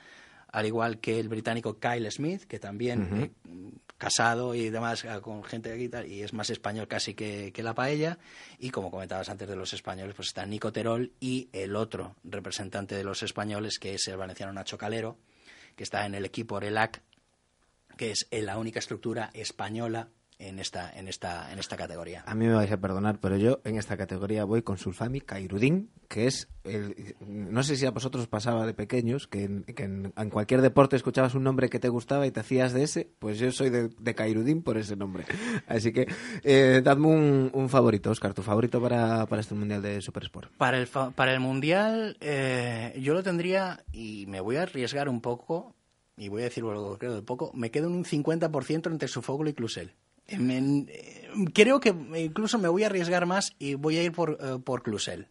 [SPEAKER 2] al igual que el británico Kyle Smith, que también eh, casado y demás eh, con gente de aquí y es más español casi que, la paella. Y como comentabas antes de los españoles, pues está Nico Terol y el otro representante de los españoles, que es el valenciano Nacho Calero, que está en el equipo Relac, que es la única estructura española en esta, en esta, en esta categoría.
[SPEAKER 1] A mí me vais a perdonar, pero yo en esta categoría voy con Sulfami Kairudin, que es el, no sé si a vosotros pasaba de pequeños, que, en, cualquier deporte escuchabas un nombre que te gustaba y te hacías de ese, pues yo soy de, de por ese nombre. Así que eh, dadme un, favorito, Oscar, tu favorito para, para este Mundial de Supersport.
[SPEAKER 2] Para el, para el Mundial eh, yo lo tendría, y me voy a arriesgar un poco, y voy a decir que creo de poco, me quedo en un 50% entre Sofoglu y Clusel. Creo que incluso me voy a arriesgar más y voy a ir por, uh, por Clusel.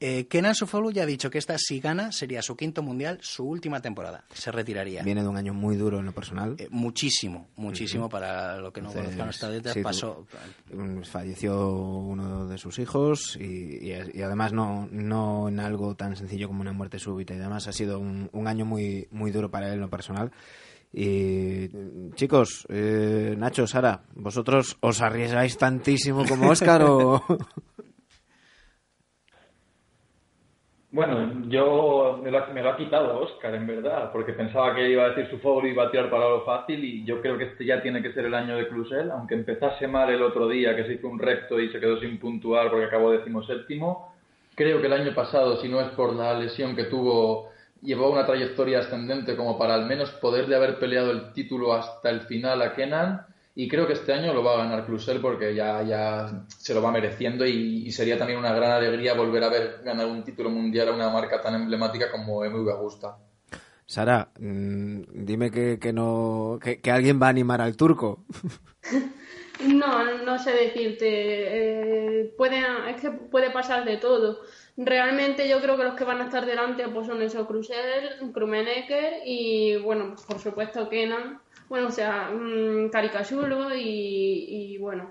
[SPEAKER 2] Eh, Kenan Sofolu ya ha dicho que esta, si gana, sería su quinto mundial, su última temporada. Se retiraría.
[SPEAKER 1] Viene de un año muy duro en lo personal.
[SPEAKER 2] Eh, muchísimo, muchísimo para lo que no conozcan nuestra letras. pasó.
[SPEAKER 1] Falleció uno de sus hijos y, además no, no en algo tan sencillo como una muerte súbita y demás. Ha sido un, un año muy, muy duro para él en lo personal. Y chicos, eh, Nacho, Sara, ¿vosotros os arriesgáis tantísimo como Oscar o...?
[SPEAKER 4] Bueno, yo me lo, ha quitado Oscar, en verdad, porque pensaba que iba a decir su favorito y iba a tirar para lo fácil y yo creo que este ya tiene que ser el año de Clusel, aunque empezase mal el otro día, que se hizo un recto y se quedó sin puntuar porque acabó decimoséptimo. Creo que el año pasado, si no es por la lesión que tuvo llevó una trayectoria ascendente como para al menos poderle haber peleado el título hasta el final a Kenan. Y creo que este año lo va a ganar Clusel porque ya, ya se lo va mereciendo y, sería también una gran alegría volver a ver ganar un título mundial a una marca tan emblemática como MV Augusta.
[SPEAKER 1] Sara, mm, dime que, que no que, alguien va a animar al turco.
[SPEAKER 5] No, no sé decirte. Eh, puede, es que puede pasar de todo. Realmente yo creo que los que van a estar delante pues son eso, Cruzel, Krumenecker y bueno, por supuesto Kenan, bueno, o sea, um, y, y bueno,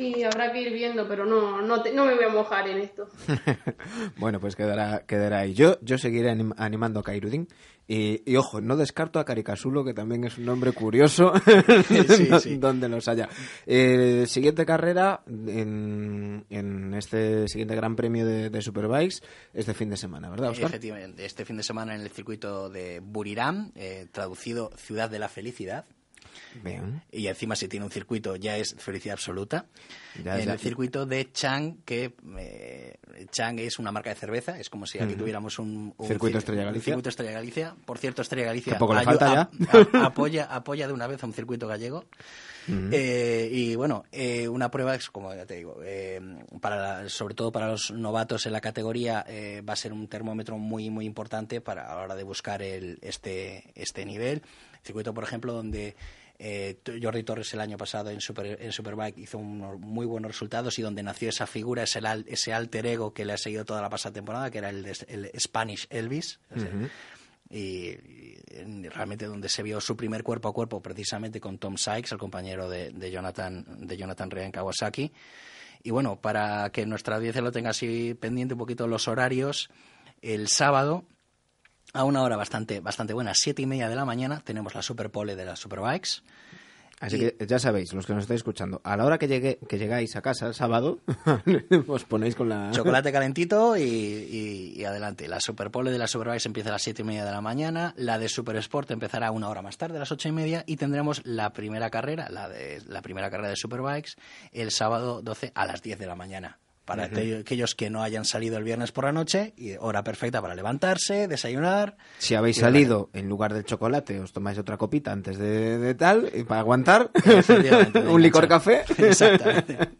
[SPEAKER 5] y habrá que ir viendo, pero no, no, no me voy a mojar en esto.
[SPEAKER 1] bueno, pues quedará, quedará ahí. Yo, yo seguiré animando a Kairudin. Y, ojo, no descarto a Caricasulo, que también es un nombre curioso, donde los haya. Eh, siguiente carrera en, en, este siguiente Gran Premio de, Superbikes este fin de semana, ¿verdad, Oscar?
[SPEAKER 2] Efectivamente, este fin de semana en el circuito de Buriram, eh, traducido Ciudad de la Felicidad. Y encima si tiene un circuito ya es felicidad absoluta. en el circuito de Chang, que eh, Chang es una marca de cerveza, es como si aquí tuviéramos un,
[SPEAKER 1] circuito Estrella Galicia.
[SPEAKER 2] circuito Estrella Galicia. Por cierto, Estrella Galicia apoya, apoya de una vez a un circuito gallego. Eh, y bueno, eh, una prueba es, como ya te digo, para sobre todo para los novatos en la categoría va a ser un termómetro muy muy importante para a la hora de buscar el, este, este nivel. Circuito, por ejemplo, donde Eh, Jordi Torres el año pasado en, Super, en Superbike hizo unos muy buenos resultados y donde nació esa figura, ese, ese alter ego que le ha seguido toda la pasada temporada, que era el, el Spanish Elvis. y, realmente donde se vio su primer cuerpo a cuerpo precisamente con Tom Sykes, el compañero de, de Jonathan, de Jonathan Rea en Kawasaki. Y bueno, para que nuestra audiencia lo tenga así pendiente un poquito los horarios, el sábado a una hora bastante, bastante buena, siete y media de la mañana, tenemos la Superpole de las Superbikes.
[SPEAKER 1] Así que ya sabéis, los que nos estáis escuchando, a la hora que, llegue, que llegáis a casa el sábado, os ponéis con la...
[SPEAKER 2] Chocolate calentito y, adelante. La Superpole de la Superbikes empieza a las siete y media de la mañana, la de Super Sport empezará una hora más tarde, a las ocho y media, y tendremos la primera carrera, la, de, la primera carrera de Superbikes, el sábado 12 a las 10 de la mañana para aquellos que no hayan salido el viernes por la noche, y hora perfecta para levantarse, desayunar.
[SPEAKER 1] Si habéis salido en lugar del chocolate, os tomáis otra copita antes de, tal, y para aguantar, un licor café. Exactamente.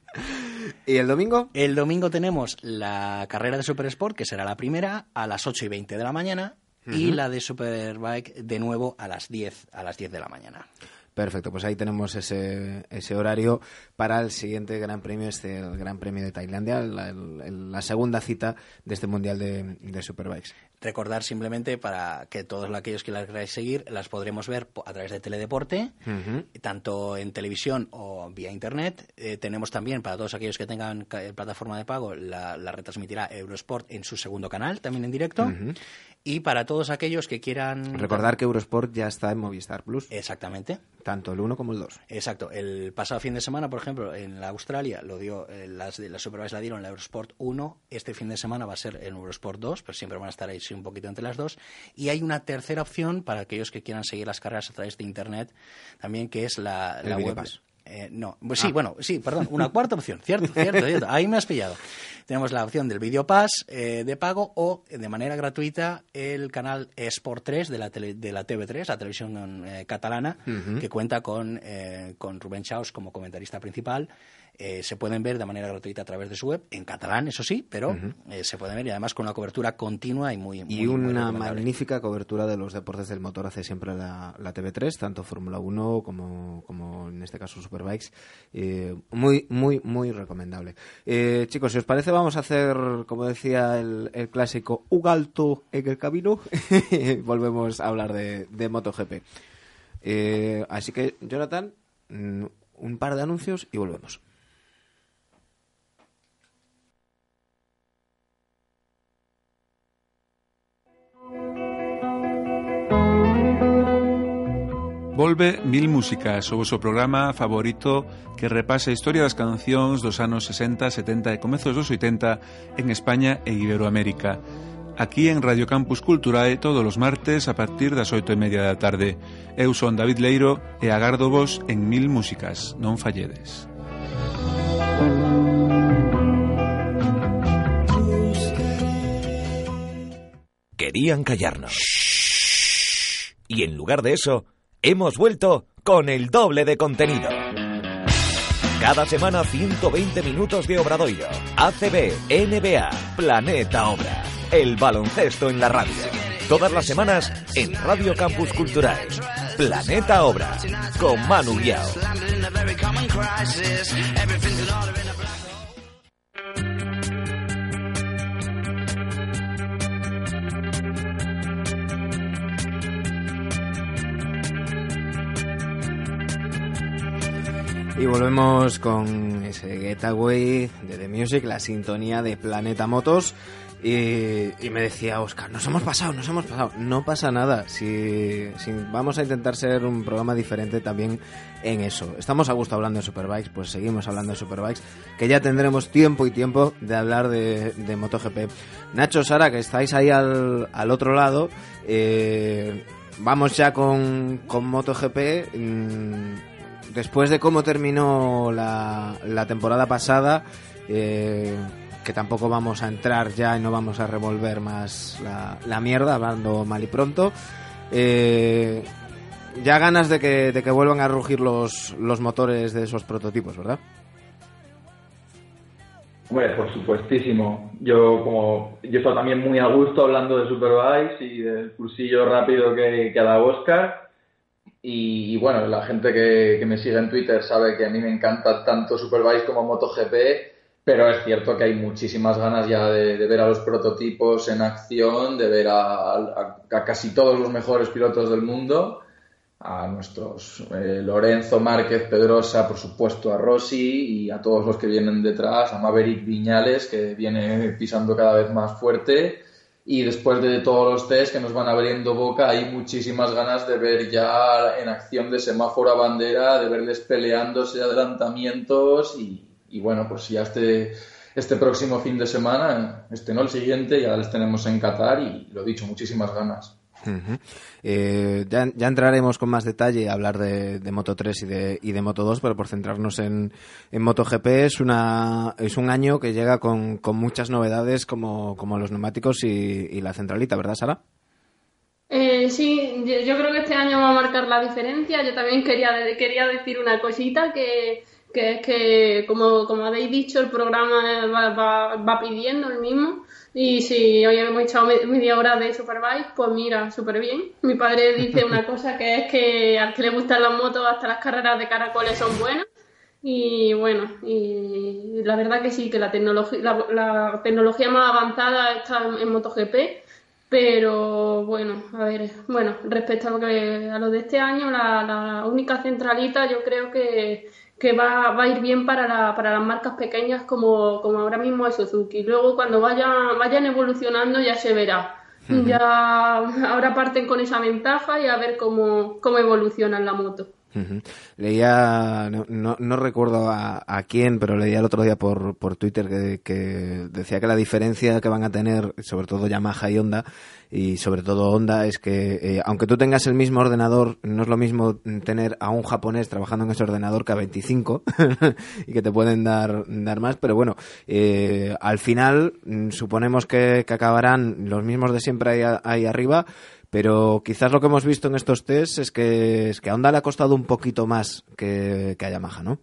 [SPEAKER 1] ¿Y el domingo?
[SPEAKER 2] El domingo tenemos la carrera de Super Sport, que será la primera, a las 8 y 20 de la mañana, y la de Superbike de nuevo a las 10, a las 10 de la mañana.
[SPEAKER 1] Perfecto, pues ahí tenemos ese, ese horario para el siguiente Gran Premio, este el Gran Premio de Tailandia, la, segunda cita de este Mundial de, de, Superbikes.
[SPEAKER 2] Recordar simplemente para que todos aquellos que las queráis seguir las podremos ver a través de Teledeporte, tanto en televisión o vía Internet. Eh, tenemos también, para todos aquellos que tengan plataforma de pago, la, retransmitirá Eurosport en su segundo canal, también en directo. Y para todos aquellos que quieran...
[SPEAKER 1] Recordar que Eurosport ya está en Movistar Plus.
[SPEAKER 2] Exactamente.
[SPEAKER 1] Tanto el 1 como el 2.
[SPEAKER 2] Exacto. El pasado fin de semana, por ejemplo, en la Australia, lo dio, eh, las, las Superbikes la dieron en la Eurosport 1. Este fin de semana va a ser en Eurosport 2, pero siempre van a estar ahí un poquito entre las dos. Y hay una tercera opción para aquellos que quieran seguir las carreras a través de Internet, también que es la, la web... Eh, no, pues sí, ah. bueno, sí, perdón, una cuarta opción, cierto, cierto, cierto, ahí me has pillado. Tenemos la opción del Video Pass eh, de pago o de manera gratuita el canal Sport 3 de la, de la TV3, la televisión eh, catalana, que cuenta con, con Rubén Chaus como comentarista principal eh, se pueden ver de manera gratuita a través de su web, en catalán, eso sí, pero eh, se pueden ver y además con una cobertura continua y muy.
[SPEAKER 1] y una magnífica cobertura de los deportes del motor hace siempre la, TV3, tanto Fórmula 1 como, como en este caso Superbikes. Eh, muy, muy, muy recomendable. chicos, si os parece, vamos a hacer, como decía el, el clásico, Ugalto en el camino. Volvemos a hablar de, de MotoGP. así que, Jonathan, un par de anuncios y volvemos.
[SPEAKER 6] Volve Mil Músicas, o vosso programa favorito que repasa a historia das cancións dos anos 60, 70 e comezos dos 80 en España e Iberoamérica. Aquí en Radio Campus Culturae todos os martes a partir das oito e media da tarde. Eu son David Leiro e agardo vos en Mil Músicas. Non falledes.
[SPEAKER 7] Querían callarnos. Y en lugar de eso, hemos vuelto con el doble de contenido. Cada semana 120 minutos de Obradoiro, ACB, NBA, Planeta Obra, el baloncesto en la radio. Todas las semanas en Radio Campus Cultural. Planeta Obra, con Manu Guiao.
[SPEAKER 1] Y volvemos con ese Getaway de The Music, la sintonía de Planeta Motos. Y, me decía Oscar, nos hemos pasado, nos hemos pasado. No pasa nada, si, vamos a intentar ser un programa diferente también en eso. Estamos a gusto hablando de Superbikes, pues seguimos hablando de Superbikes, que ya tendremos tiempo y tiempo de hablar de, MotoGP. Nacho, Sara, que estáis ahí al, otro lado, eh, vamos ya con, con MotoGP. Mm, después de cómo terminó la, temporada pasada, eh, que tampoco vamos a entrar ya y no vamos a revolver más la, mierda, hablando mal y pronto, eh, ya ganas de que, vuelvan a rugir los, motores de esos prototipos, ¿verdad?
[SPEAKER 4] Bueno, por supuestísimo. Yo como yo estoy también muy a gusto hablando de Superbikes y del cursillo rápido que, que dado Oscar Y, bueno, la gente que, me sigue en Twitter sabe que a mí me encanta tanto Superbike como MotoGP, pero es cierto que hay muchísimas ganas ya de, ver a los prototipos en acción, de ver a, casi todos los mejores pilotos del mundo, a nuestros eh, Lorenzo Márquez, Pedrosa, por supuesto a Rossi y a todos los que vienen detrás, a Maverick Viñales, que viene pisando cada vez más fuerte y después de todos los test que nos van abriendo boca, hay muchísimas ganas de ver ya en acción de semáforo a bandera, de verles peleándose adelantamientos y, y bueno, pues ya este, este próximo fin de semana, este no el siguiente, ya les tenemos en Qatar y lo dicho, muchísimas ganas.
[SPEAKER 1] Eh, ya, entraremos con más detalle a hablar de, Moto 3 y de, y de Moto 2, pero por centrarnos en, en MotoGP es, una, es un año que llega con, muchas novedades como, los neumáticos y, la centralita, ¿verdad, Sara?
[SPEAKER 5] Eh, sí, yo, creo que este año va a marcar la diferencia. Yo también quería, quería decir una cosita que, es que, como, como habéis dicho, el programa va, va pidiendo el mismo. Y si hoy hemos echado media hora de Superbike, pues mira, súper bien. Mi padre dice una cosa que es que al que le gustan las motos, hasta las carreras de caracoles son buenas. Y bueno, y la verdad que sí, que la, tecnología la, tecnología más avanzada está en, MotoGP, pero bueno, a ver, bueno, respecto a lo, que, a lo de este año, la, la única centralita yo creo que que va, va a ir bien para, la, para las marcas pequeñas como, como ahora mismo es Suzuki. Luego cuando vayan, vayan evolucionando ya se verá. Ya ahora parten con esa ventaja y a ver cómo, cómo evoluciona la moto.
[SPEAKER 1] Leía, no, no, recuerdo a, a, quién, pero leía el otro día por, por Twitter que, que, decía que la diferencia que van a tener, sobre todo Yamaha y Honda, y sobre todo Honda, es que eh, aunque tú tengas el mismo ordenador, no es lo mismo tener a un japonés trabajando en ese ordenador que a 25 y que te pueden dar, dar más, pero bueno, eh, al final mm, suponemos que, que, acabarán los mismos de siempre ahí, ahí arriba pero quizás lo que hemos visto en estos test es que, es que a Honda le ha costado un poquito más que, a Yamaha, ¿no?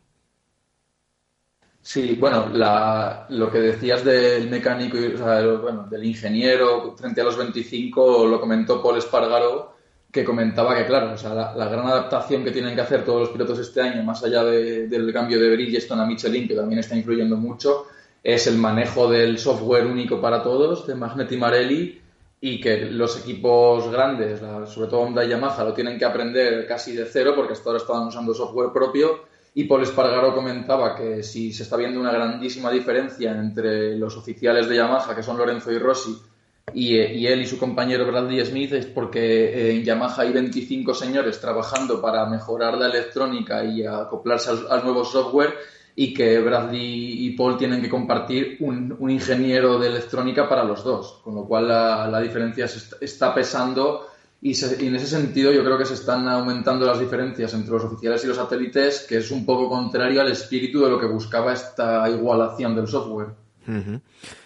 [SPEAKER 4] Sí, bueno, lo que decías del mecánico, o sea, bueno, del ingeniero frente a los 25 lo comentó Paul Espargaro, que comentaba que, claro, o sea, la, gran adaptación que tienen que hacer todos los pilotos este año, más allá del cambio de Bridgestone a Michelin, que también está influyendo mucho, es el manejo del software único para todos, de Magneti Marelli, y que los equipos grandes, sobre todo Honda y Yamaha, lo tienen que aprender casi de cero porque hasta ahora estaban usando software propio. Y Paul Espargaro comentaba que si se está viendo una grandísima diferencia entre los oficiales de Yamaha, que son Lorenzo y Rossi, y, él y su compañero Bradley Smith, es porque en Yamaha hay 25 señores trabajando para mejorar la electrónica y acoplarse al nuevo software y que Bradley y Paul tienen que compartir un, un ingeniero de electrónica para los dos, con lo cual la, la diferencia se está pesando y, en ese sentido yo creo que se están aumentando las diferencias entre los oficiales y los satélites, que es un poco contrario al espíritu de lo que buscaba esta igualación del software.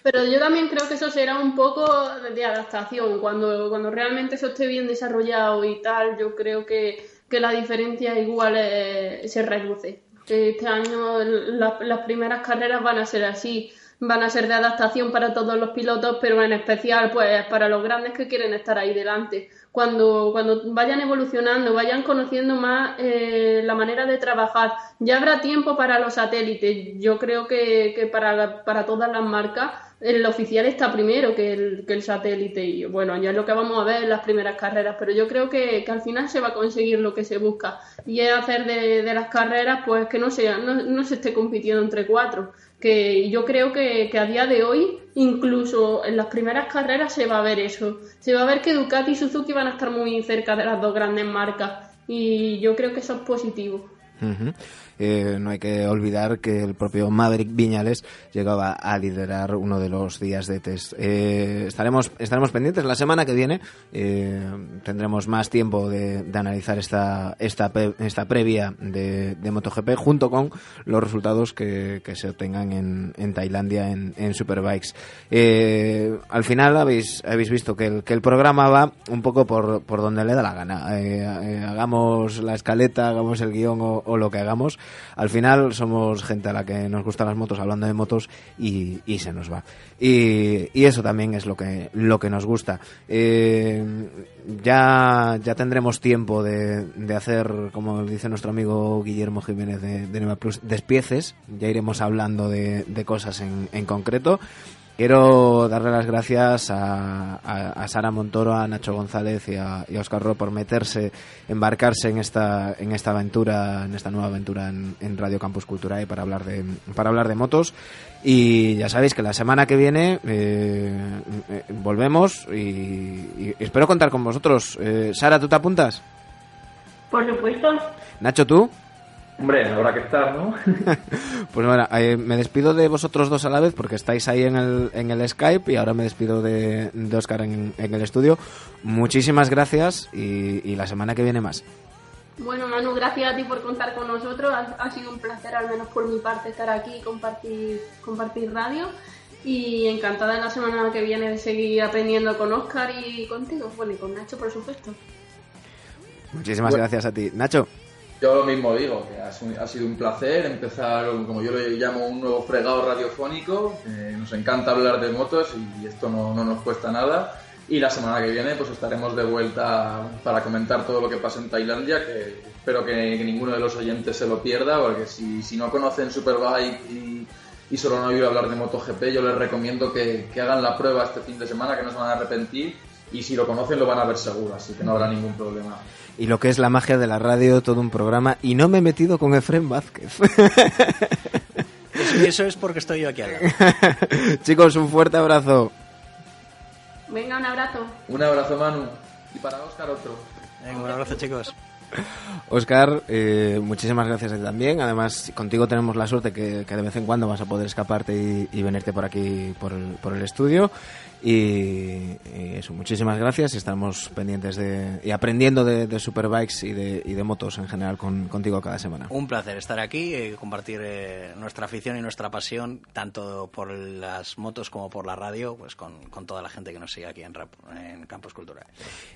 [SPEAKER 5] Pero yo también creo que eso será un poco de adaptación. Cuando, cuando realmente eso esté bien desarrollado y tal, yo creo que, que la diferencia igual eh, se reduce. Este año las primeras carreras van a ser así, van a ser de adaptación para todos los pilotos, pero en especial pues para los grandes que quieren estar ahí delante. Cuando, cuando vayan evolucionando, vayan conociendo más eh, la manera de trabajar, ya habrá tiempo para los satélites. Yo creo que, que para, para todas las marcas el oficial está primero que el, que el satélite y bueno, ya es lo que vamos a ver en las primeras carreras, pero yo creo que, al final se va a conseguir lo que se busca y es hacer de, las carreras pues que no, sea, no, se esté compitiendo entre cuatro, que yo creo que, que, a día de hoy incluso en las primeras carreras se va a ver eso, se va a ver que Ducati y Suzuki van a estar muy cerca de las dos grandes marcas. Y yo creo que eso es positivo.
[SPEAKER 1] Eh, no hay que olvidar que el propio Maverick Viñales llegaba a liderar uno de los días de test. Eh, estaremos, estaremos pendientes. La semana que viene eh, tendremos más tiempo de, analizar esta, esta, esta previa de, MotoGP junto con los resultados que, se obtengan en, en Tailandia en, Superbikes. al final habéis, habéis visto que el, que el programa va un poco por, por donde le da la gana. hagamos la escaleta, hagamos el guion o lo que hagamos al final somos gente a la que nos gustan las motos, hablando de motos, y, se nos va. Y, eso también es lo que, lo que nos gusta. Eh, ya, ya tendremos tiempo de, hacer, como dice nuestro amigo Guillermo Jiménez de, de Nueva Plus, despieces. Ya iremos hablando de, de cosas en, en concreto. Quiero darle las gracias a, a, a, Sara Montoro, a Nacho González y a, y a Oscar Ro por meterse, embarcarse en esta, en esta aventura, en esta nueva aventura en, en Radio Campus Cultura y para hablar de, para hablar de motos. Y ya sabéis que la semana que viene eh, eh, volvemos y, y, espero contar con vosotros. Eh, Sara, ¿tú te apuntas?
[SPEAKER 5] Por supuesto.
[SPEAKER 1] Nacho, ¿tú?
[SPEAKER 4] Hombre, habrá que estar, ¿no?
[SPEAKER 1] pues bueno, eh, me despido de vosotros dos a la vez porque estáis ahí en el, en el Skype y ahora me despido de, de Oscar en, en, el estudio. Muchísimas gracias y, y, la semana que viene más.
[SPEAKER 5] Bueno, Manu, gracias a ti por contar con nosotros. Ha, ha sido un placer, al menos por mi parte, estar aquí y compartir, compartir radio. Y encantada en la semana que viene de seguir aprendiendo con Oscar y contigo. Bueno, y con Nacho, por supuesto.
[SPEAKER 1] Muchísimas bueno. gracias a ti. Nacho.
[SPEAKER 4] Yo lo mismo digo, que ha sido un placer empezar, como yo lo llamo, un nuevo fregado radiofónico. Nos encanta hablar de motos y esto no, no, nos cuesta nada. Y la semana que viene pues estaremos de vuelta para comentar todo lo que pasa en Tailandia, que espero que, ninguno de los oyentes se lo pierda, porque si, no conocen Superbike y, solo han oído hablar de MotoGP, yo les recomiendo que hagan la prueba este fin de semana, que no se van a arrepentir. Y si lo conocen lo van a ver seguro, así que no habrá ningún problema
[SPEAKER 1] y lo que es la magia de la radio, todo un programa. Y no me he metido con Efren Vázquez.
[SPEAKER 2] Eso, eso es porque estoy yo aquí al lado.
[SPEAKER 1] Chicos, un fuerte abrazo.
[SPEAKER 5] Venga, un abrazo.
[SPEAKER 4] Un abrazo, Manu. Y para Oscar otro.
[SPEAKER 2] Venga, un abrazo, chicos.
[SPEAKER 1] Oscar, eh, muchísimas gracias a ti también. Además, contigo tenemos la suerte que, que, de vez en cuando vas a poder escaparte y, y venirte por aquí, por el, por el estudio. Y, y, eso, muchísimas gracias. Estamos pendientes de y aprendiendo de, de superbikes y de, y de, motos en general con, contigo cada semana.
[SPEAKER 2] Un placer estar aquí y compartir eh, nuestra afición y nuestra pasión, tanto por las motos como por la radio, pues con, con toda la gente que nos sigue aquí en, en Campus Cultural.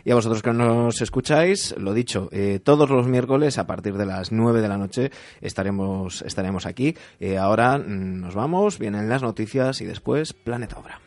[SPEAKER 1] Y a vosotros que nos escucháis, lo dicho, eh, todos los miércoles a partir de las 9 de la noche estaremos, estaremos aquí. Eh, ahora mm, nos vamos, vienen las noticias y después Planeta Obra.